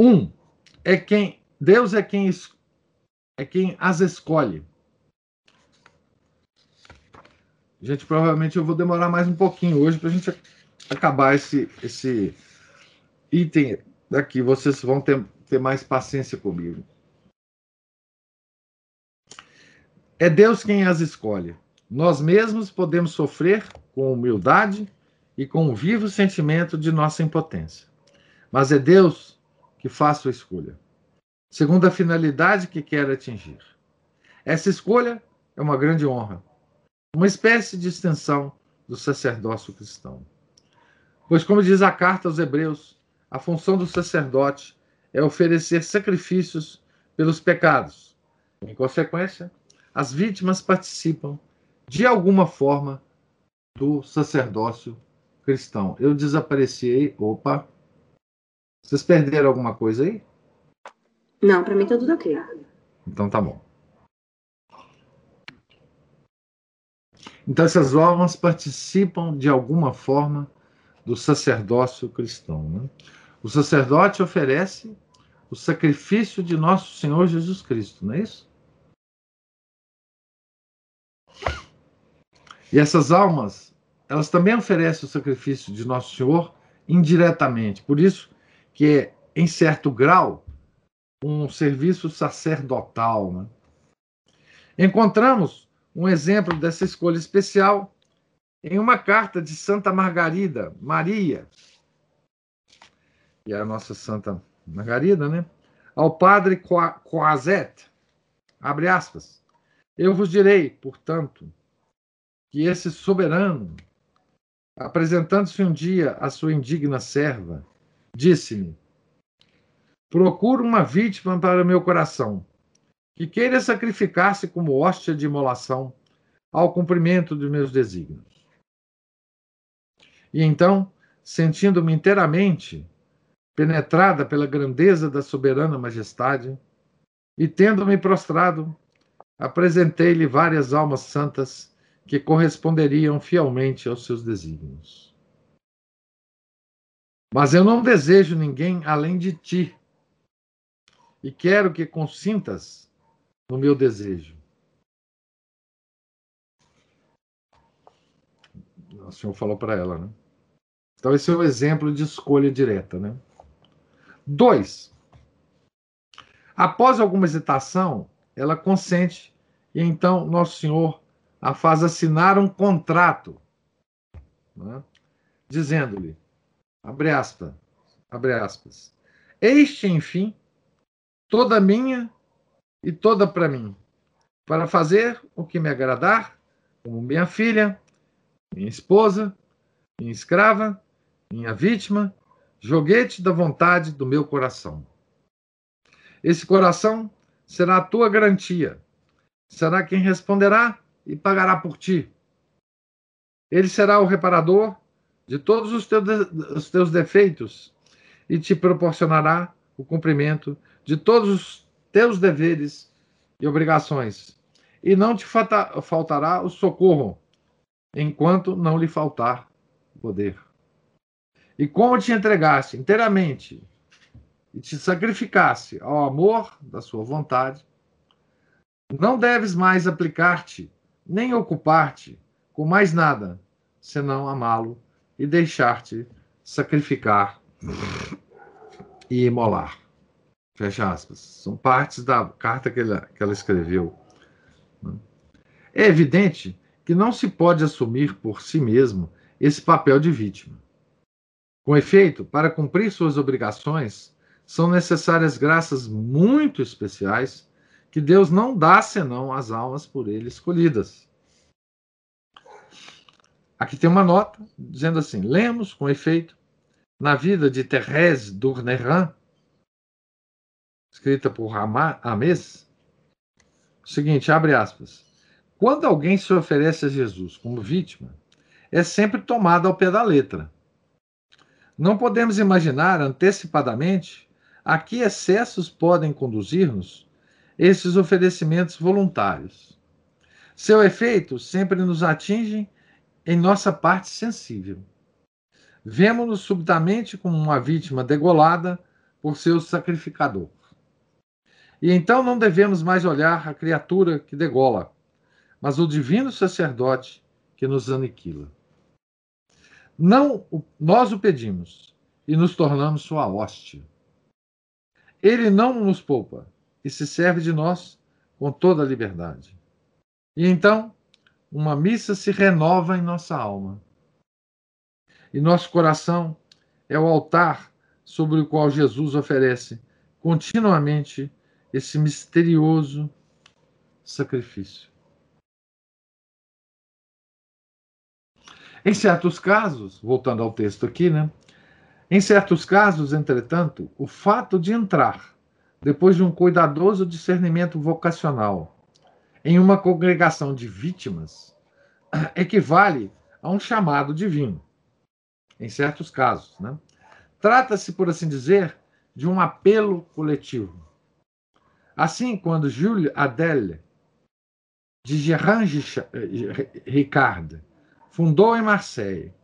Speaker 1: Um é quem Deus é quem é quem as escolhe. Gente, provavelmente eu vou demorar mais um pouquinho hoje para a gente acabar esse, esse item daqui. Vocês vão ter, ter mais paciência comigo. É Deus quem as escolhe. Nós mesmos podemos sofrer com humildade e com o vivo sentimento de nossa impotência. Mas é Deus que faz sua escolha, segundo a finalidade que quer atingir. Essa escolha é uma grande honra, uma espécie de extensão do sacerdócio cristão. Pois, como diz a carta aos Hebreus, a função do sacerdote é oferecer sacrifícios pelos pecados. Em consequência, as vítimas participam, de alguma forma, do sacerdócio cristão. Eu desapareci. Opa! Vocês perderam alguma coisa aí?
Speaker 2: Não, para mim tá tudo ok.
Speaker 1: Então tá bom. Então essas almas participam de alguma forma do sacerdócio cristão. Né? O sacerdote oferece o sacrifício de nosso Senhor Jesus Cristo, não é isso? E essas almas, elas também oferecem o sacrifício de nosso Senhor indiretamente. Por isso que é, em certo grau, um serviço sacerdotal. Né? Encontramos um exemplo dessa escolha especial em uma carta de Santa Margarida, Maria, e a nossa Santa Margarida, né? Ao padre Coazet, abre aspas, eu vos direi, portanto, que esse soberano, apresentando-se um dia à sua indigna serva, disse-me: Procuro uma vítima para meu coração, que queira sacrificar-se como hóstia de imolação ao cumprimento dos meus desígnios. E então, sentindo-me inteiramente penetrada pela grandeza da soberana majestade, e tendo-me prostrado, apresentei-lhe várias almas santas que corresponderiam fielmente aos seus desígnios. Mas eu não desejo ninguém além de ti. E quero que consintas no meu desejo. O Senhor falou para ela, né? Então, esse é um exemplo de escolha direta, né? Dois. Após alguma hesitação, ela consente e então Nosso Senhor a faz assinar um contrato, né? dizendo-lhe: Abre aspas. Abre aspas. Este, enfim, toda minha e toda para mim, para fazer o que me agradar, como minha filha, minha esposa, minha escrava, minha vítima, joguete da vontade do meu coração. Esse coração será a tua garantia, será quem responderá e pagará por ti. Ele será o reparador de todos os teus, os teus defeitos e te proporcionará o cumprimento de todos os teus deveres e obrigações. E não te faltará o socorro, enquanto não lhe faltar poder. E como te entregaste inteiramente e te sacrificasse ao amor da sua vontade, não deves mais aplicar-te nem ocupar-te com mais nada, senão amá-lo e deixar-te sacrificar e imolar. Fecha aspas. São partes da carta que ela, que ela escreveu. Né? É evidente que não se pode assumir por si mesmo esse papel de vítima. Com efeito, para cumprir suas obrigações, são necessárias graças muito especiais que Deus não dá senão às almas por ele escolhidas. Aqui tem uma nota dizendo assim: lemos com efeito na vida de Thérèse Durneran, escrita por Amés, o seguinte: abre aspas. Quando alguém se oferece a Jesus como vítima, é sempre tomado ao pé da letra. Não podemos imaginar antecipadamente a que excessos podem conduzir-nos esses oferecimentos voluntários. Seu efeito sempre nos atinge em nossa parte sensível. Vemo-nos subitamente como uma vítima degolada por seu sacrificador. E então não devemos mais olhar a criatura que degola, mas o divino sacerdote que nos aniquila. Não nós o pedimos e nos tornamos sua hóstia. Ele não nos poupa e se serve de nós com toda a liberdade. E então, uma missa se renova em nossa alma. E nosso coração é o altar sobre o qual Jesus oferece continuamente esse misterioso sacrifício. Em certos casos, voltando ao texto aqui, né? Em certos casos, entretanto, o fato de entrar, depois de um cuidadoso discernimento vocacional, em uma congregação de vítimas, (clears throat) equivale a um chamado divino. Em certos casos, né? Trata-se, por assim dizer, de um apelo coletivo. Assim, quando Jules Adele, de Gerard Ricard, fundou em Marseille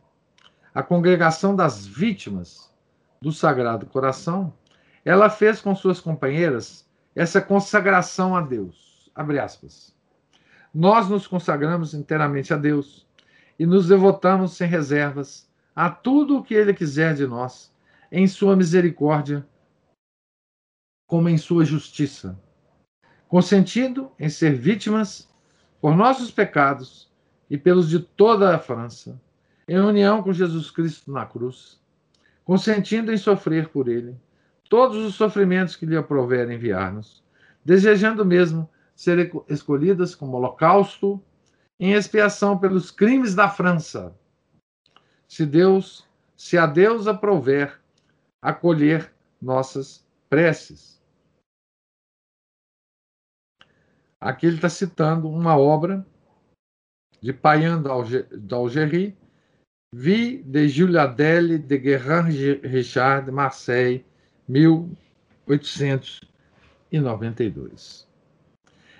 Speaker 1: a Congregação das Vítimas do Sagrado Coração, ela fez com suas companheiras essa consagração a Deus. Abre aspas. Nós nos consagramos inteiramente a Deus e nos devotamos sem reservas a tudo o que Ele quiser de nós, em Sua misericórdia, como em Sua justiça, consentindo em ser vítimas por nossos pecados e pelos de toda a França, em união com Jesus Cristo na cruz, consentindo em sofrer por ele todos os sofrimentos que lhe aprover enviar-nos, desejando mesmo ser escolhidas como holocausto em expiação pelos crimes da França. Se Deus, se a Deus aprover acolher nossas preces. Aqui ele está citando uma obra de Payan d'Algérie, Vie de Jules Adèle de Guérin Richard, Marseille, 1892.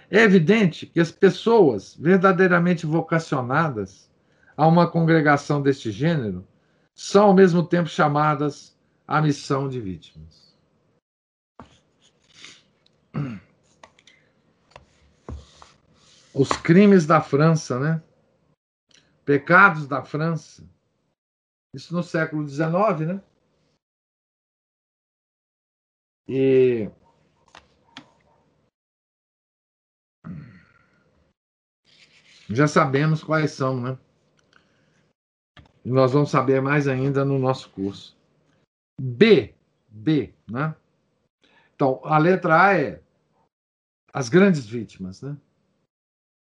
Speaker 1: É evidente que as pessoas verdadeiramente vocacionadas a uma congregação deste gênero são ao mesmo tempo chamadas à missão de vítimas. Os crimes da França, né? Pecados da França. Isso no século XIX, né? E já sabemos quais são, né? E nós vamos saber mais ainda no nosso curso. B, B, né? Então, a letra A é as grandes vítimas, né?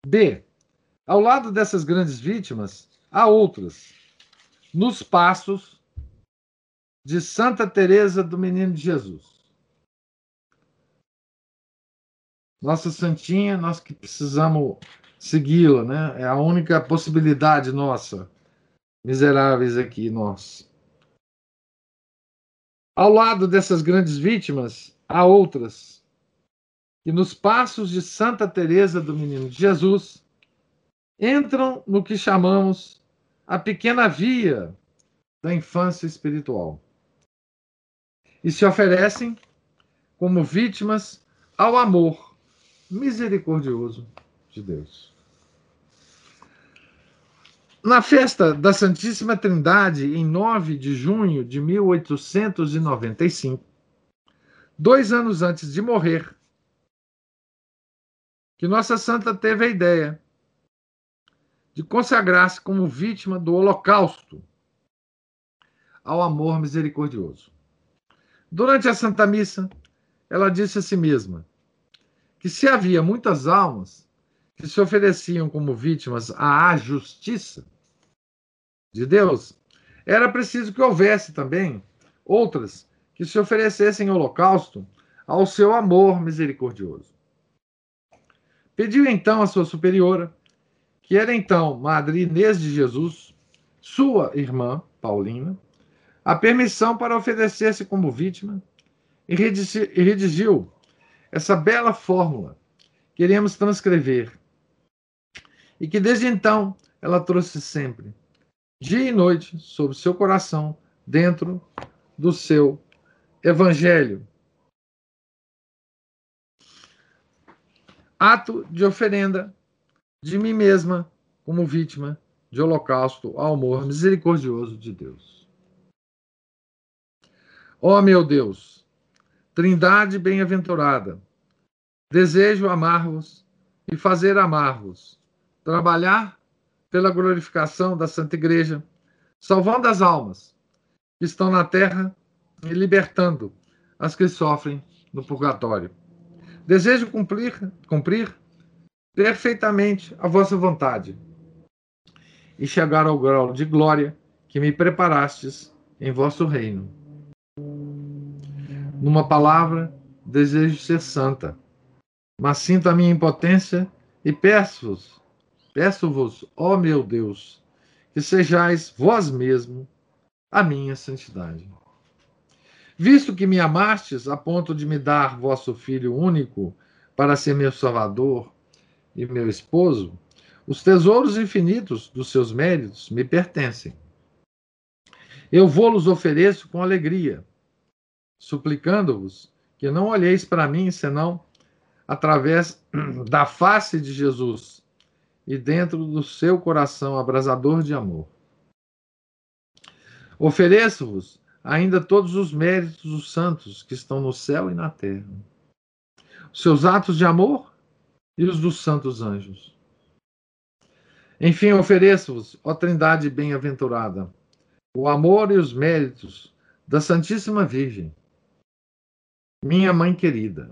Speaker 1: B, ao lado dessas grandes vítimas, há outras. Nos passos de Santa Teresa do Menino Jesus. Nossa santinha, nós que precisamos segui-la, né? É a única possibilidade nossa, miseráveis aqui nós. Ao lado dessas grandes vítimas, há outras. E nos passos de Santa Teresa do Menino de Jesus, entram no que chamamos a pequena via da infância espiritual e se oferecem como vítimas ao amor misericordioso de Deus. Na festa da Santíssima Trindade, em 9 de junho de 1895, dois anos antes de morrer, que Nossa Santa teve a ideia de consagrar-se como vítima do holocausto ao amor misericordioso. Durante a Santa Missa, ela disse a si mesma que se havia muitas almas que se ofereciam como vítimas à justiça de Deus, era preciso que houvesse também outras que se oferecessem holocausto ao seu amor misericordioso. Pediu então à sua superiora que era então Madre Inês de Jesus, sua irmã, Paulina, a permissão para oferecer-se como vítima e redigiu essa bela fórmula que iremos transcrever e que desde então ela trouxe sempre dia e noite sobre seu coração, dentro do seu evangelho. Ato de oferenda de mim mesma como vítima de holocausto ao amor misericordioso de Deus. Ó oh, meu Deus, Trindade bem-aventurada, desejo amar-vos e fazer amar-vos, trabalhar pela glorificação da Santa Igreja, salvando as almas que estão na terra e libertando as que sofrem no purgatório. Desejo cumprir, cumprir perfeitamente a vossa vontade e chegar ao grau de glória que me preparastes em vosso reino. Numa palavra, desejo ser santa, mas sinto a minha impotência e peço-vos, peço-vos, ó meu Deus, que sejais vós mesmo a minha santidade. Visto que me amastes a ponto de me dar vosso Filho único para ser meu Salvador e meu esposo, os tesouros infinitos dos seus méritos me pertencem. Eu vou-los ofereço com alegria, suplicando-vos que não olheis para mim senão através (clears throat) da face de Jesus e dentro do seu coração abrasador de amor. Ofereço-vos ainda todos os méritos dos santos que estão no céu e na terra, os seus atos de amor e os dos santos anjos. Enfim, ofereço-vos, ó Trindade bem-aventurada, o amor e os méritos da Santíssima Virgem, minha mãe querida.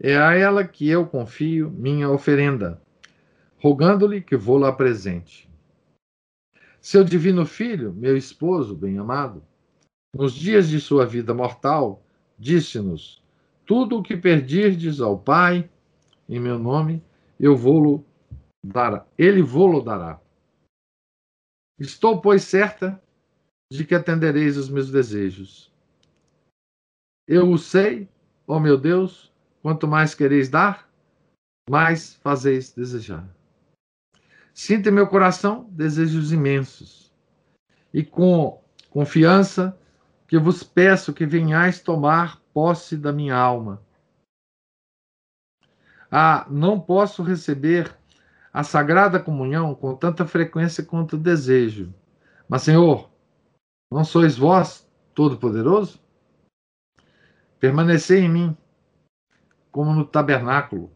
Speaker 1: É a ela que eu confio minha oferenda, rogando-lhe que vou-la apresente. Seu divino filho, meu esposo bem-amado, nos dias de sua vida mortal, disse-nos: Tudo o que perdirdes ao Pai, em meu nome, eu vou-lo dar, ele vou-lo dará. Estou, pois, certa de que atendereis os meus desejos. Eu o sei, ó meu Deus, quanto mais quereis dar, mais fazeis desejar. Sinta em meu coração desejos imensos, e com confiança que vos peço que venhais tomar posse da minha alma ah, não posso receber a sagrada comunhão com tanta frequência quanto desejo. Mas, Senhor, não sois vós todo-poderoso? Permanecei em mim, como no tabernáculo.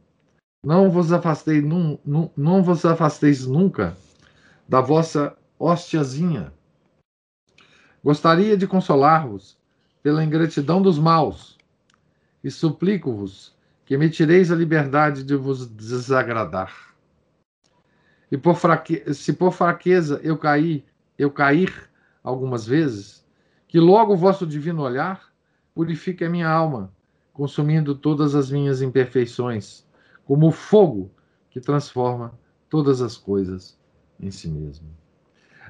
Speaker 1: Não vos afastei, num, num, não vos afasteis nunca da vossa hostiazinha. Gostaria de consolar-vos pela ingratidão dos maus e suplico-vos que me tireis a liberdade de vos desagradar. E por fraque... se por fraqueza eu cair, eu cair algumas vezes, que logo o vosso divino olhar purifique a minha alma, consumindo todas as minhas imperfeições, como o fogo que transforma todas as coisas em si mesmo.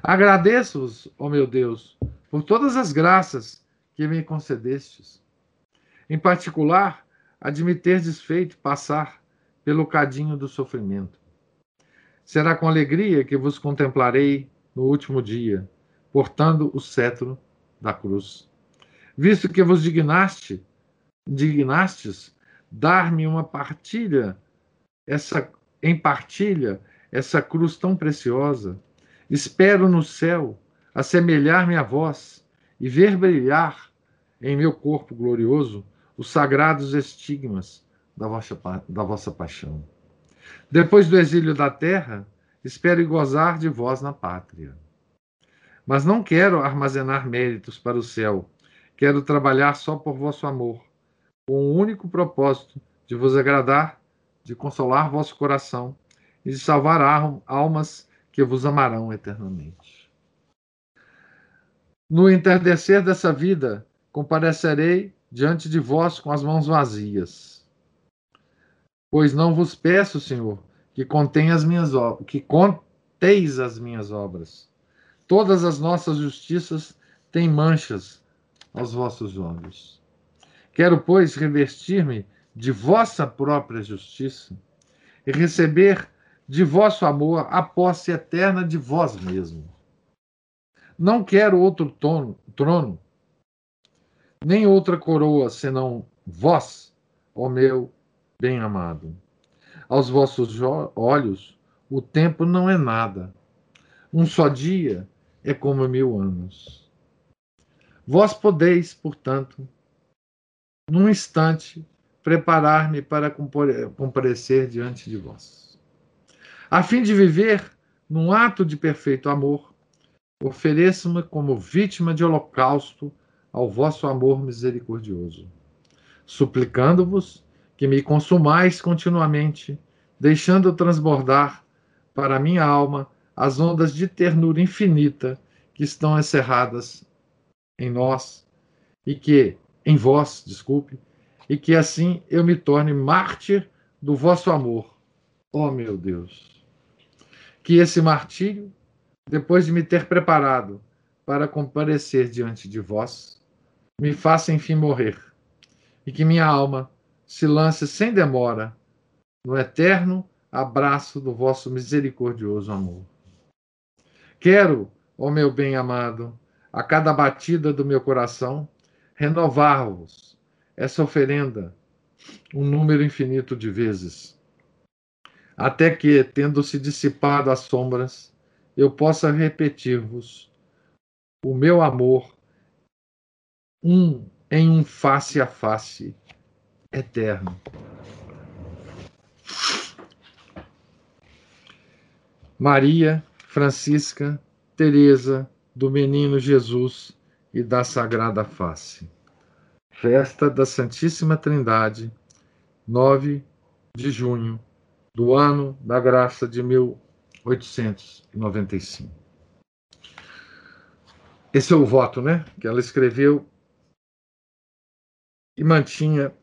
Speaker 1: Agradeço-vos, ó meu Deus, por todas as graças que me concedestes. Em particular, admitir desfeito passar pelo cadinho do sofrimento. Será com alegria que vos contemplarei no último dia, portando o cetro da cruz. Visto que vos dignaste, dignastes dar-me uma partilha, essa em partilha essa cruz tão preciosa, espero no céu assemelhar-me a vós e ver brilhar em meu corpo glorioso os sagrados estigmas da vossa, da vossa paixão. Depois do exílio da terra, espero gozar de vós na pátria. Mas não quero armazenar méritos para o céu, quero trabalhar só por vosso amor, com o único propósito de vos agradar, de consolar vosso coração e de salvar almas que vos amarão eternamente. No entardecer dessa vida, comparecerei diante de vós com as mãos vazias. Pois não vos peço, Senhor, que contém as minhas que conteis as minhas obras. Todas as nossas justiças têm manchas aos vossos olhos. Quero, pois, revestir-me de vossa própria justiça e receber de vosso amor a posse eterna de vós mesmo. Não quero outro trono, trono nem outra coroa senão vós, ó meu bem-amado. Aos vossos olhos, o tempo não é nada. Um só dia é como mil anos. Vós podeis, portanto, num instante, preparar-me para comparecer diante de vós. A fim de viver num ato de perfeito amor, ofereço-me como vítima de holocausto ao vosso amor misericordioso, suplicando-vos que me consumais continuamente, deixando transbordar para minha alma as ondas de ternura infinita que estão encerradas em nós e que, em vós, desculpe, e que assim eu me torne mártir do vosso amor. Oh, meu Deus! Que esse martírio, depois de me ter preparado para comparecer diante de vós, me faça enfim morrer, e que minha alma se lance sem demora no eterno abraço do vosso misericordioso amor. Quero, ó oh meu bem-amado, a cada batida do meu coração, renovar-vos essa oferenda um número infinito de vezes, até que, tendo se dissipado as sombras, eu possa repetir-vos o meu amor um em um face a face eterno. Maria, Francisca, Teresa, do Menino Jesus e da Sagrada Face. Festa da Santíssima Trindade, 9 de junho do ano da graça de 1895. Esse é o voto, né? Que ela escreveu e mantinha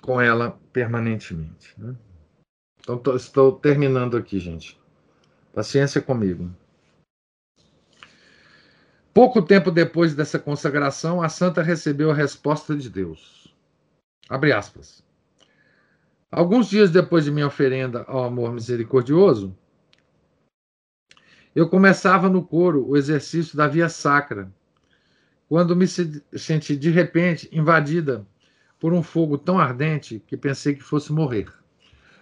Speaker 1: com ela permanentemente. Né? Então, tô, estou terminando aqui, gente. Paciência comigo. Pouco tempo depois dessa consagração, a santa recebeu a resposta de Deus. Abre aspas. Alguns dias depois de minha oferenda ao amor misericordioso, eu começava no coro o exercício da via sacra, quando me senti de repente invadida por um fogo tão ardente que pensei que fosse morrer.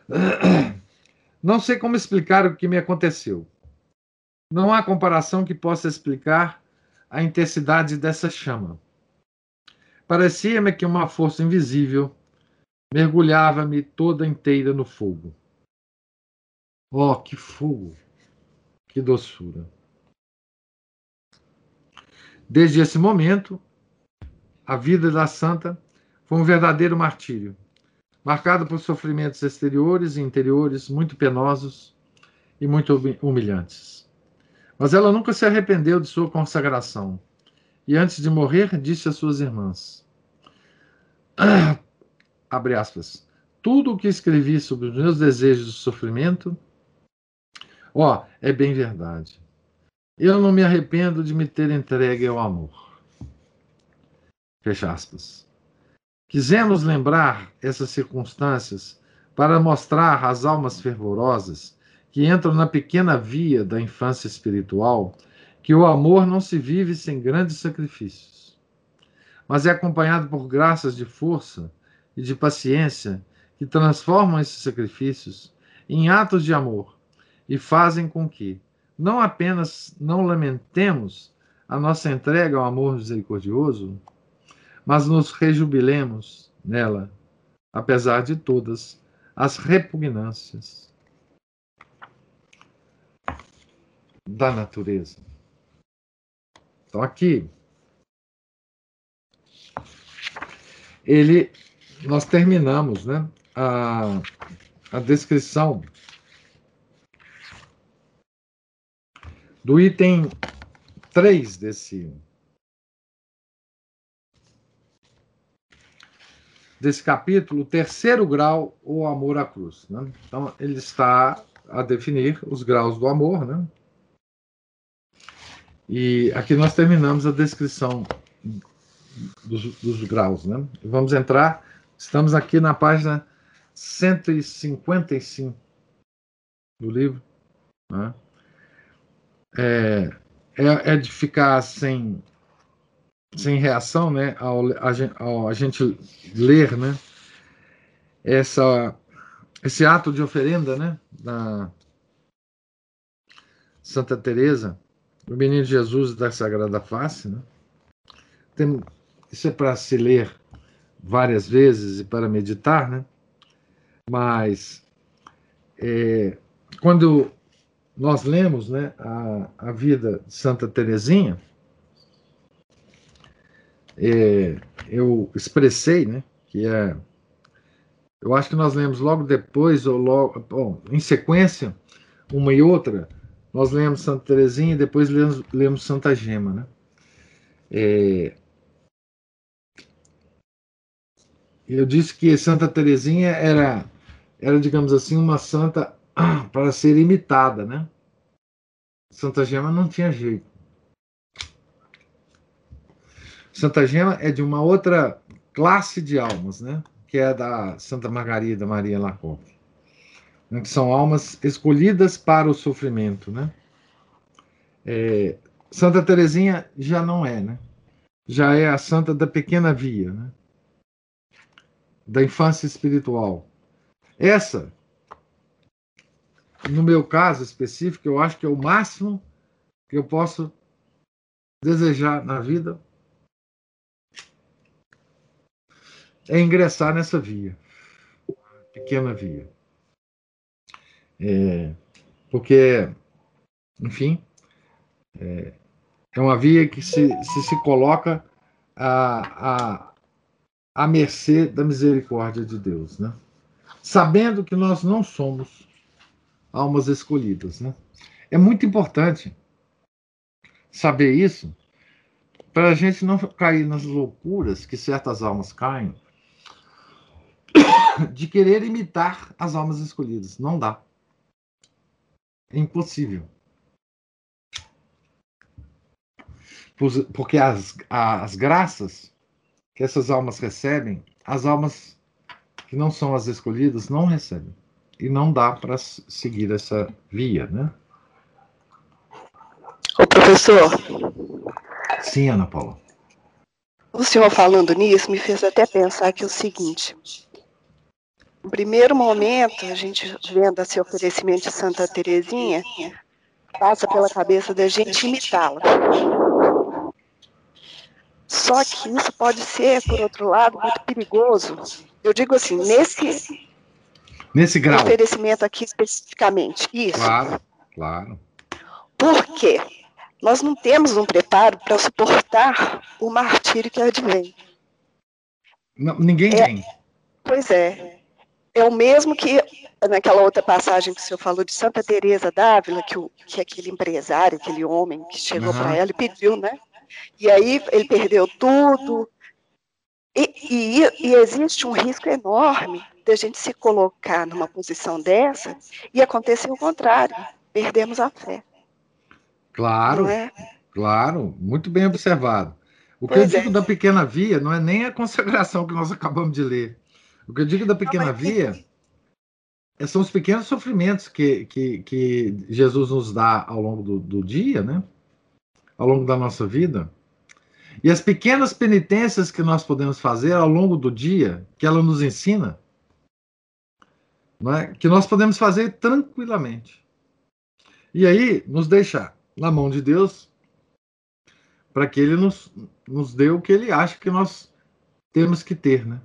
Speaker 1: (coughs) Não sei como explicar o que me aconteceu. Não há comparação que possa explicar a intensidade dessa chama. Parecia-me que uma força invisível mergulhava-me toda inteira no fogo. Oh, que fogo! Que doçura! Desde esse momento, a vida da santa foi um verdadeiro martírio, marcado por sofrimentos exteriores e interiores muito penosos e muito humilhantes. Mas ela nunca se arrependeu de sua consagração. E antes de morrer, disse às suas irmãs: ah, (clears throat) abre aspas, tudo o que escrevi sobre os meus desejos de sofrimento, ó, é bem verdade. Eu não me arrependo de me ter entregue ao amor. Fecha aspas. Quisemos lembrar essas circunstâncias para mostrar às almas fervorosas que entram na pequena via da infância espiritual, que o amor não se vive sem grandes sacrifícios, mas é acompanhado por graças de força e de paciência que transformam esses sacrifícios em atos de amor e fazem com que não apenas não lamentemos a nossa entrega ao amor misericordioso, mas nos rejubilemos nela, apesar de todas as repugnâncias da natureza. Então, aqui, ele, nós terminamos né, a, a descrição do item 3 desse, desse capítulo, terceiro grau, o amor à cruz. Né? Então, ele está a definir os graus do amor, né? E aqui nós terminamos a descrição dos, dos graus, né? Vamos entrar, estamos aqui na página 155 do livro. Né? É, é, é, de ficar sem, sem reação né, ao, ao a gente ler né, essa, esse ato de oferenda né, da Santa Teresa, o Menino Jesus da Sagrada Face. Né? Tem, isso é para se ler várias vezes e para meditar, né? mas é, quando nós lemos né, a, a vida de Santa Teresinha, é, eu expressei né, que é. Eu acho que nós lemos logo depois, ou logo, bom, em sequência, uma e outra, nós lemos Santa Teresinha e depois lemos, lemos Santa Gema. Né? É, eu disse que Santa Teresinha era, era, digamos assim, uma santa (clears throat) para ser imitada, né? Santa Gema não tinha jeito. Santa Gema é de uma outra classe de almas, né? Que é da Santa Margarida Maria Lacoque. Que são almas escolhidas para o sofrimento, né? É, Santa Teresinha já não é, né? Já é a santa da pequena via, né? Da infância espiritual. Essa no meu caso específico, eu acho que é o máximo que eu posso desejar na vida é ingressar nessa via, pequena via. É, porque, enfim, é, é, uma via que se, se, se coloca à, à, à mercê da misericórdia de Deus, né? sabendo que nós não somos almas escolhidas. Né? É muito importante saber isso para a gente não cair nas loucuras que certas almas caem (coughs) de querer imitar as almas escolhidas. Não dá. É impossível. Porque as, as graças que essas almas recebem, as almas que não são as escolhidas não recebem e não dá para seguir essa via, né?
Speaker 3: Ô professor.
Speaker 1: Sim, Ana Paula.
Speaker 3: O senhor falando nisso me fez até pensar que é o seguinte. No primeiro momento, a gente vendo esse oferecimento de Santa Teresinha, passa pela cabeça da gente imitá-la. Só que isso pode ser, por outro lado, muito perigoso. Eu digo assim, nesse
Speaker 1: Nesse grau.
Speaker 3: Oferecimento aqui especificamente. Isso.
Speaker 1: Claro, claro.
Speaker 3: Por quê? Nós não temos um preparo para suportar o martírio que advém.
Speaker 1: Não, ninguém é, tem.
Speaker 3: Pois é. É o mesmo que naquela outra passagem que o senhor falou de Santa Teresa d'Ávila, que, o, que aquele empresário, aquele homem que chegou uhum. para ela e pediu, né? E aí ele perdeu tudo. E, e, e existe um risco enorme de a gente se colocar numa posição dessa e acontecer o contrário, perdemos a fé.
Speaker 1: Claro, é? claro, muito bem observado. O que pois eu digo é. da pequena via não é nem a consagração que nós acabamos de ler. O que eu digo da pequena não, via que... são os pequenos sofrimentos que, que, que Jesus nos dá ao longo do, do dia, né? ao longo da nossa vida. E as pequenas penitências que nós podemos fazer ao longo do dia, que ela nos ensina, é? que nós podemos fazer tranquilamente. E aí, nos deixar na mão de Deus, para que Ele nos, nos dê o que Ele acha que nós temos que ter, né?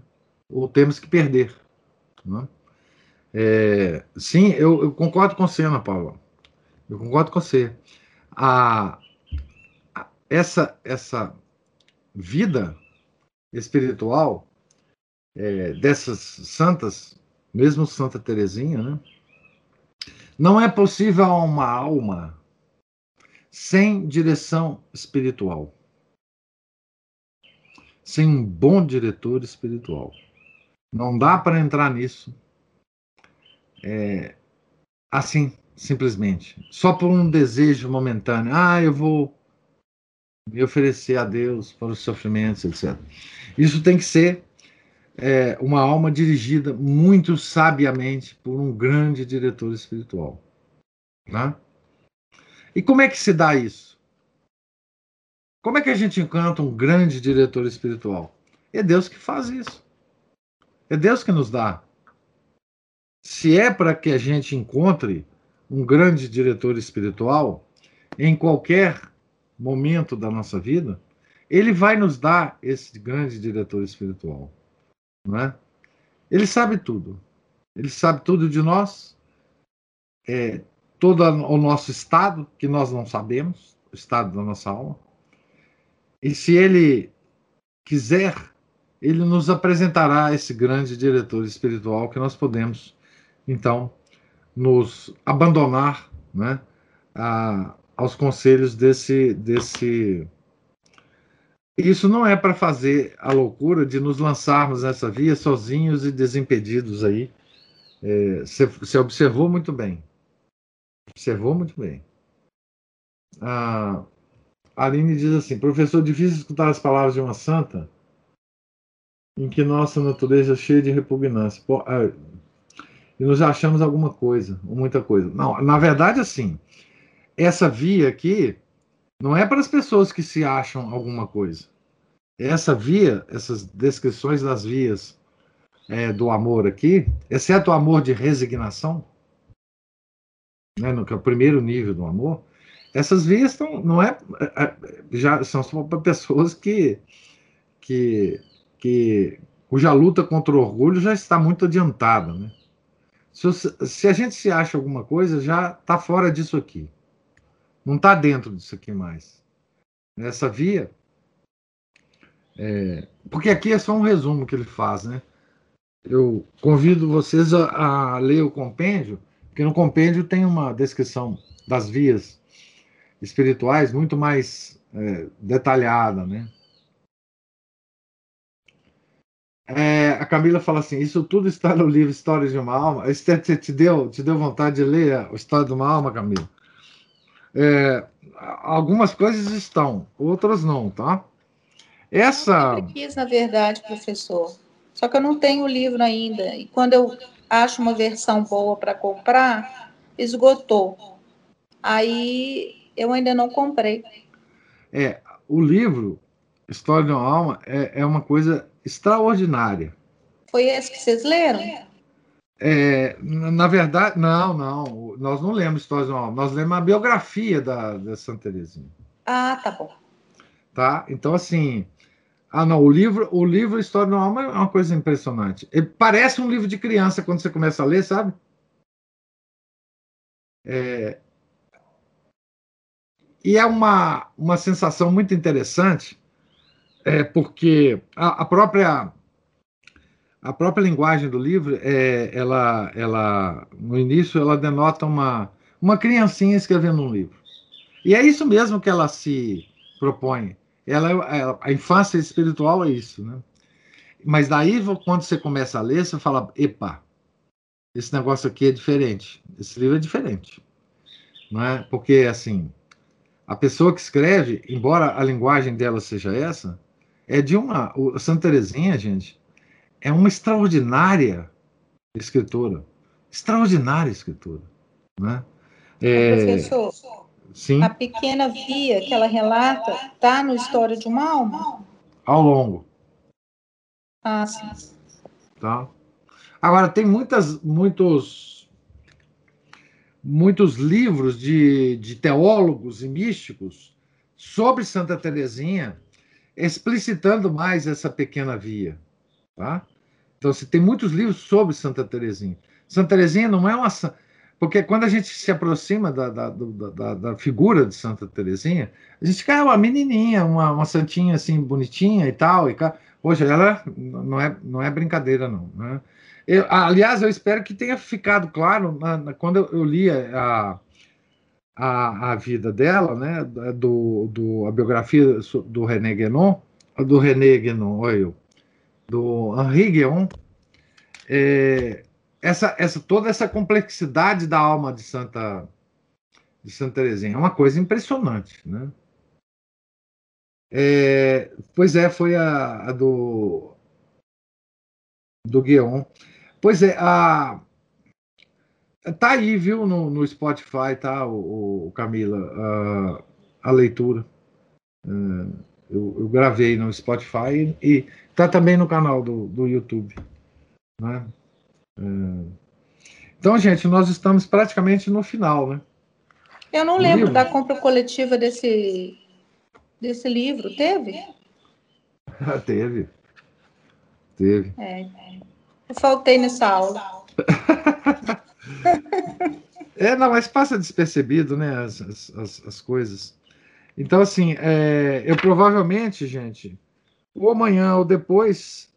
Speaker 1: Ou temos que perder. É? É, sim, eu, eu, concordo com você, Ana Paula. Eu concordo com você. A, a, essa, essa vida espiritual é, dessas santas mesmo Santa Teresinha, né? Não é possível a uma alma sem direção espiritual, sem um bom diretor espiritual. Não dá para entrar nisso é, assim, simplesmente, só por um desejo momentâneo. Ah, eu vou me oferecer a Deus para os sofrimentos, etc. Isso tem que ser é, uma alma dirigida muito sabiamente por um grande diretor espiritual. Né? E como é que se dá isso? Como é que a gente encanta um grande diretor espiritual? É Deus que faz isso. É Deus que nos dá. Se é para que a gente encontre um grande diretor espiritual em qualquer momento da nossa vida, ele vai nos dar esse grande diretor espiritual. Não é? Ele sabe tudo. Ele sabe tudo de nós, é, todo o nosso estado, que nós não sabemos, o estado da nossa alma. E se ele quiser, ele nos apresentará esse grande diretor espiritual que nós podemos, então, nos abandonar né, a, aos conselhos desse, desse. Isso não é para fazer a loucura de nos lançarmos nessa via sozinhos e desimpedidos aí. Você é, observou muito bem. Observou muito bem. A Aline diz assim: professor, difícil escutar as palavras de uma santa em que nossa natureza é cheia de repugnância. Pô, ah, e nos achamos alguma coisa, ou muita coisa. Não, na verdade, assim, essa via aqui não é para as pessoas que se acham alguma coisa. Essa via, essas descrições das vias é, do amor aqui, exceto o amor de resignação, né, no, que é o primeiro nível do amor, essas vias estão, não é, é, é já são só para pessoas que, que, que cuja luta contra o orgulho já está muito adiantada, né? Se, se a gente se acha alguma coisa, já está fora disso aqui. Não está dentro disso aqui mais. Nessa via. É, porque aqui é só um resumo que ele faz, né? Eu convido vocês a, a ler o compêndio, porque no compêndio tem uma descrição das vias espirituais muito mais é, detalhada, né? É, a Camila fala assim: Isso tudo está no livro História de uma Alma. Esther, te deu, te deu vontade de ler a História de uma Alma, Camila? É, algumas coisas estão, outras não, tá? Essa.
Speaker 4: Eu quis, na verdade, professor. Só que eu não tenho o livro ainda. E quando eu acho uma versão boa para comprar, esgotou. Aí eu ainda não comprei.
Speaker 1: É, o livro História de uma Alma é, é uma coisa extraordinária.
Speaker 4: Foi esse que vocês leram?
Speaker 1: É, na verdade, não, não. Nós não lemos História de uma Alma. Nós lemos a biografia da, da Santa Teresinha.
Speaker 4: Ah, tá bom.
Speaker 1: Tá? Então, assim. Ah, não. O livro, o livro História uma Alma é uma coisa impressionante. Ele parece um livro de criança quando você começa a ler, sabe? É, e é uma, uma sensação muito interessante é, porque a, a, própria a própria linguagem do livro é, ela ela no início ela denota uma uma criancinha escrevendo um livro. E é isso mesmo que ela se propõe. Ela, ela a infância espiritual é isso né? Mas daí quando você começa a ler você fala epa esse negócio aqui é diferente. Esse livro é diferente. Não é? Porque assim a pessoa que escreve embora a linguagem dela seja essa é de uma. O Santa Terezinha, gente, é uma extraordinária escritora. Extraordinária escritora. Né?
Speaker 4: É, Professor, sim? a pequena via que ela relata está no História de uma Alma?
Speaker 1: Ao longo.
Speaker 4: Ah, sim.
Speaker 1: Tá. Agora, tem muitas, muitos, muitos livros de, de teólogos e místicos sobre Santa Terezinha explicitando mais essa pequena via. Tá? Então, você tem muitos livros sobre Santa Teresinha. Santa Teresinha não é uma. Porque quando a gente se aproxima da, da, da, da figura de Santa Teresinha, a gente quer uma menininha, uma, uma santinha assim, bonitinha e tal. E, hoje ela não é, não é brincadeira, não. Né? Eu, aliás, eu espero que tenha ficado claro na, na, quando eu, eu li a, a, a vida dela, né, do, do, a biografia do René Guénon, do René Guénon, olha do Henri Guénon, é, essa, essa, toda essa complexidade da alma de Santa, de Santa Teresinha é uma coisa impressionante, né? É, pois é, foi a, a do do Guion. Pois é, a, tá aí, viu, no, no Spotify, tá, o, o Camila, a, a leitura. Uh, eu, eu, gravei no Spotify e, tá também no canal do, do YouTube. Né? Uh, então, gente, nós estamos praticamente no final, né?
Speaker 4: Eu não lembro livro. da compra coletiva desse, desse livro. Teve?
Speaker 1: teve. Teve.
Speaker 4: É, eu faltei nessa aula. (laughs) (laughs)
Speaker 1: é, não, mas passa despercebido, né, as, as, as coisas. Então, assim, é, eu provavelmente, gente, ou amanhã ou depois,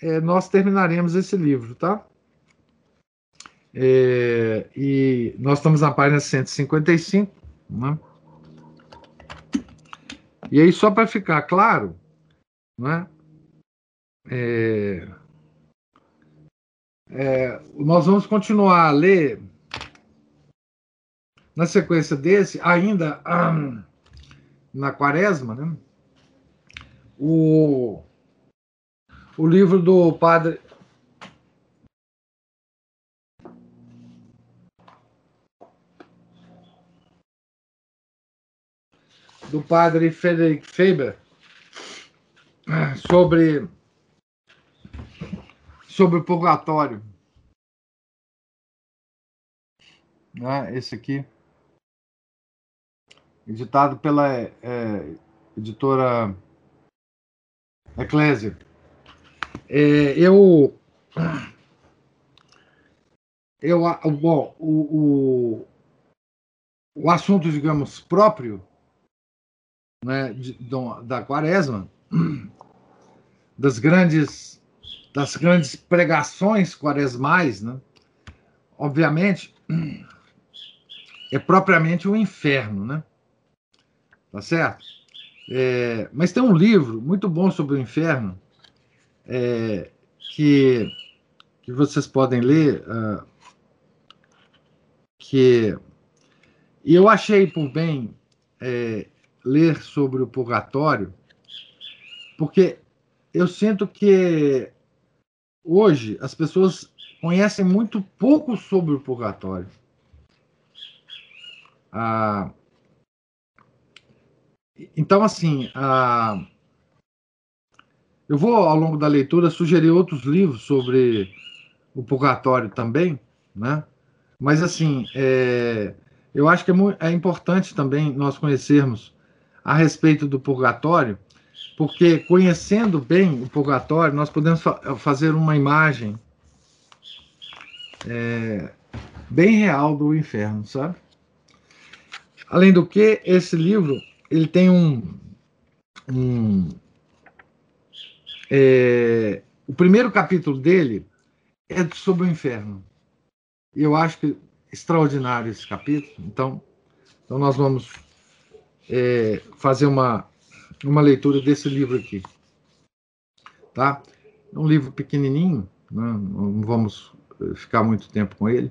Speaker 1: é, nós terminaremos esse livro, tá? É, e nós estamos na página 155, né? E aí, só para ficar claro, né? É, é, nós vamos continuar a ler na sequência desse, ainda hum, na quaresma, né? o, o livro do padre do padre Frederick Faber sobre sobre o purgatório. Né? Esse aqui, editado pela é, editora Eclésia. É, eu, eu, bom, o, o, o assunto, digamos, próprio né, de, da quaresma, das grandes, das grandes pregações quaresmais, né, obviamente, é propriamente o um inferno, né? Tá certo? É, mas tem um livro muito bom sobre o inferno é, que, que vocês podem ler, uh, que eu achei por bem é, ler sobre o purgatório, porque eu sinto que hoje as pessoas conhecem muito pouco sobre o purgatório. Ah, então, assim, ah, eu vou, ao longo da leitura, sugerir outros livros sobre o purgatório também, né? Mas, assim, é, eu acho que é, muito, é importante também nós conhecermos a respeito do purgatório, porque conhecendo bem o purgatório, nós podemos fa fazer uma imagem é, bem real do inferno, sabe? Além do que, esse livro ele tem um, um é, o primeiro capítulo dele é sobre o inferno. E eu acho que extraordinário esse capítulo. Então, então nós vamos é, fazer uma, uma leitura desse livro aqui. Tá? É um livro pequenininho, né? não vamos ficar muito tempo com ele,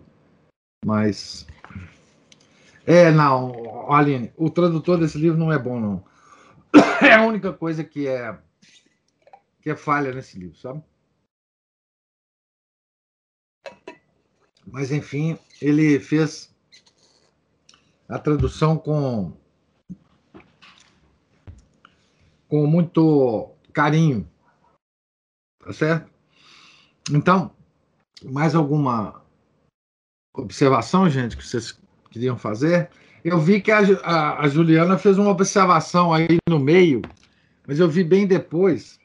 Speaker 1: mas. É, não, Aline, o tradutor desse livro não é bom, não. (coughs) É a única coisa que é que é falha nesse livro, sabe? Mas enfim, ele fez a tradução com com muito carinho, tá certo? Então, mais alguma observação, gente, que vocês queriam fazer? Eu vi que a, a, a Juliana fez uma observação aí no meio, mas eu vi bem depois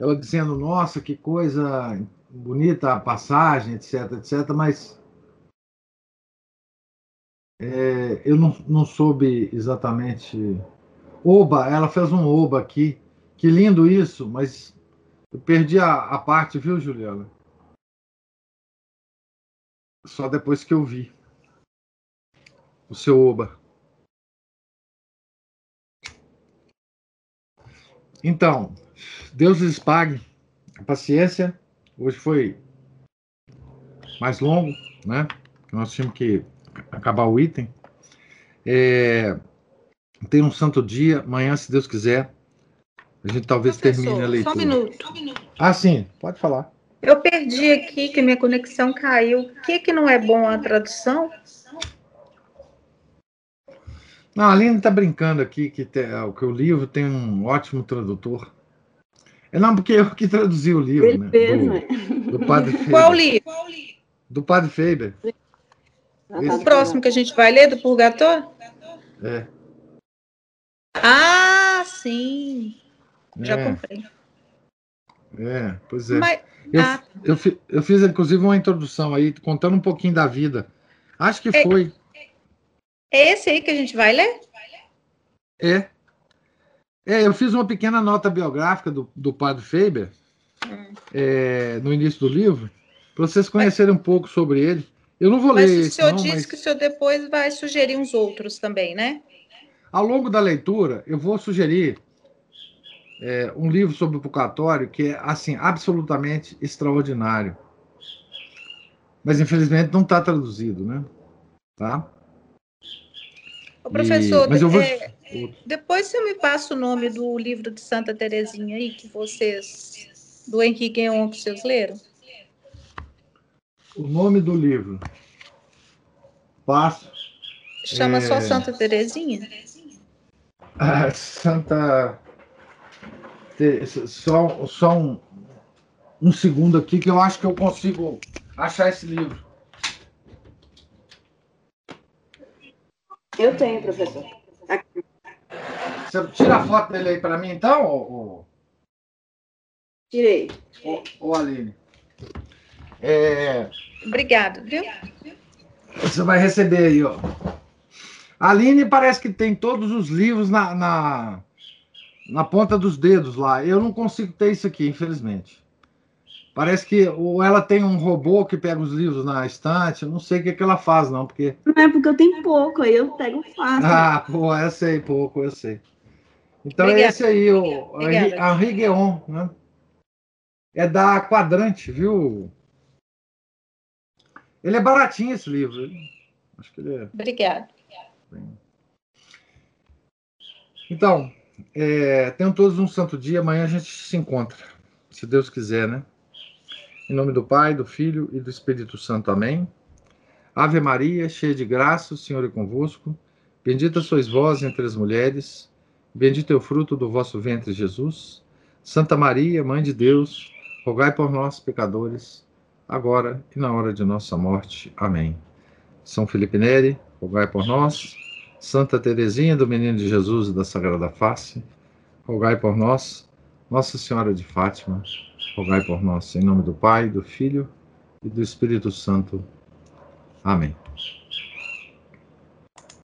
Speaker 1: ela dizendo, nossa, que coisa bonita a passagem, etc, etc, mas é, eu não, não soube exatamente. Oba, ela fez um oba aqui. Que lindo isso, mas eu perdi a, a parte, viu, Juliana? Só depois que eu vi o seu oba. Então, Deus lhes pague a paciência. Hoje foi mais longo, né? Nós tínhamos que acabar o item. É, tem um santo dia, amanhã, se Deus quiser, a gente talvez Professor, termine a leitura. Só um minuto. Ah, sim, pode falar.
Speaker 4: Eu perdi aqui, que minha conexão caiu. O que, que não é bom a tradução?
Speaker 1: Não, a Aline está brincando aqui que, te, que o livro tem um ótimo tradutor. É não, porque eu que traduzi o livro, Ele né? Mesmo. Do, do Padre (laughs) Faber.
Speaker 4: Qual livro?
Speaker 1: Do Padre Faber.
Speaker 4: O próximo que a gente vai ler, do Purgatório?
Speaker 1: É.
Speaker 4: Ah, sim. Já é. comprei.
Speaker 1: É, pois é. Mas, eu, ah. eu, eu, fiz, inclusive, uma introdução aí, contando um pouquinho da vida. Acho que é, foi.
Speaker 4: É esse aí que a gente vai ler?
Speaker 1: É. É, eu fiz uma pequena nota biográfica do, do padre Faber hum. é, no início do livro, para vocês conhecerem mas, um pouco sobre ele. Eu não vou ler. Mas
Speaker 4: o senhor não, disse mas... que o senhor depois vai sugerir uns outros também, né?
Speaker 1: Ao longo da leitura, eu vou sugerir é, um livro sobre o purgatório que é assim absolutamente extraordinário, mas infelizmente não está traduzido, né? Tá?
Speaker 4: O professor, e, vou... É, depois você me passa o nome do livro de Santa Terezinha aí que vocês do Henrique Guion que vocês leram.
Speaker 1: O nome do livro. Passo.
Speaker 4: Chama é... só Santa Terezinha?
Speaker 1: Ah, Santa só, só um, um segundo aqui que eu acho que eu consigo achar esse livro.
Speaker 2: Eu tenho, professor. Aqui.
Speaker 1: Você tira a foto dele aí para mim, então? Ou,
Speaker 2: Tirei.
Speaker 1: Ô, Aline. É...
Speaker 4: Obrigado, viu?
Speaker 1: Você vai receber aí, ó. A Aline parece que tem todos os livros na, na, na ponta dos dedos lá. Eu não consigo ter isso aqui, infelizmente. Parece que ou ela tem um robô que pega os livros na estante, eu não sei o que, é que ela faz, não, porque.
Speaker 2: Não é porque eu tenho pouco, aí eu pego fácil.
Speaker 1: Ah, pô, eu sei, pouco, eu sei. Então Obrigada. é esse aí, o Henri Guéon, né? É da Quadrante, viu? Ele é baratinho esse livro. Acho que ele é.
Speaker 4: Obrigada.
Speaker 1: Então, é, tenham todos um santo dia. Amanhã a gente se encontra, se Deus quiser, né? Em nome do Pai, do Filho e do Espírito Santo. Amém. Ave Maria, cheia de graça, o Senhor é convosco. Bendita sois vós entre as mulheres. Bendito é o fruto do vosso ventre, Jesus. Santa Maria, Mãe de Deus, rogai por nós, pecadores, agora e na hora de nossa morte. Amém. São Felipe Neri, rogai por nós. Santa Teresinha do Menino de Jesus e da Sagrada Face, rogai por nós. Nossa Senhora de Fátima, rogai por nós. Em nome do Pai, do Filho e do Espírito Santo. Amém.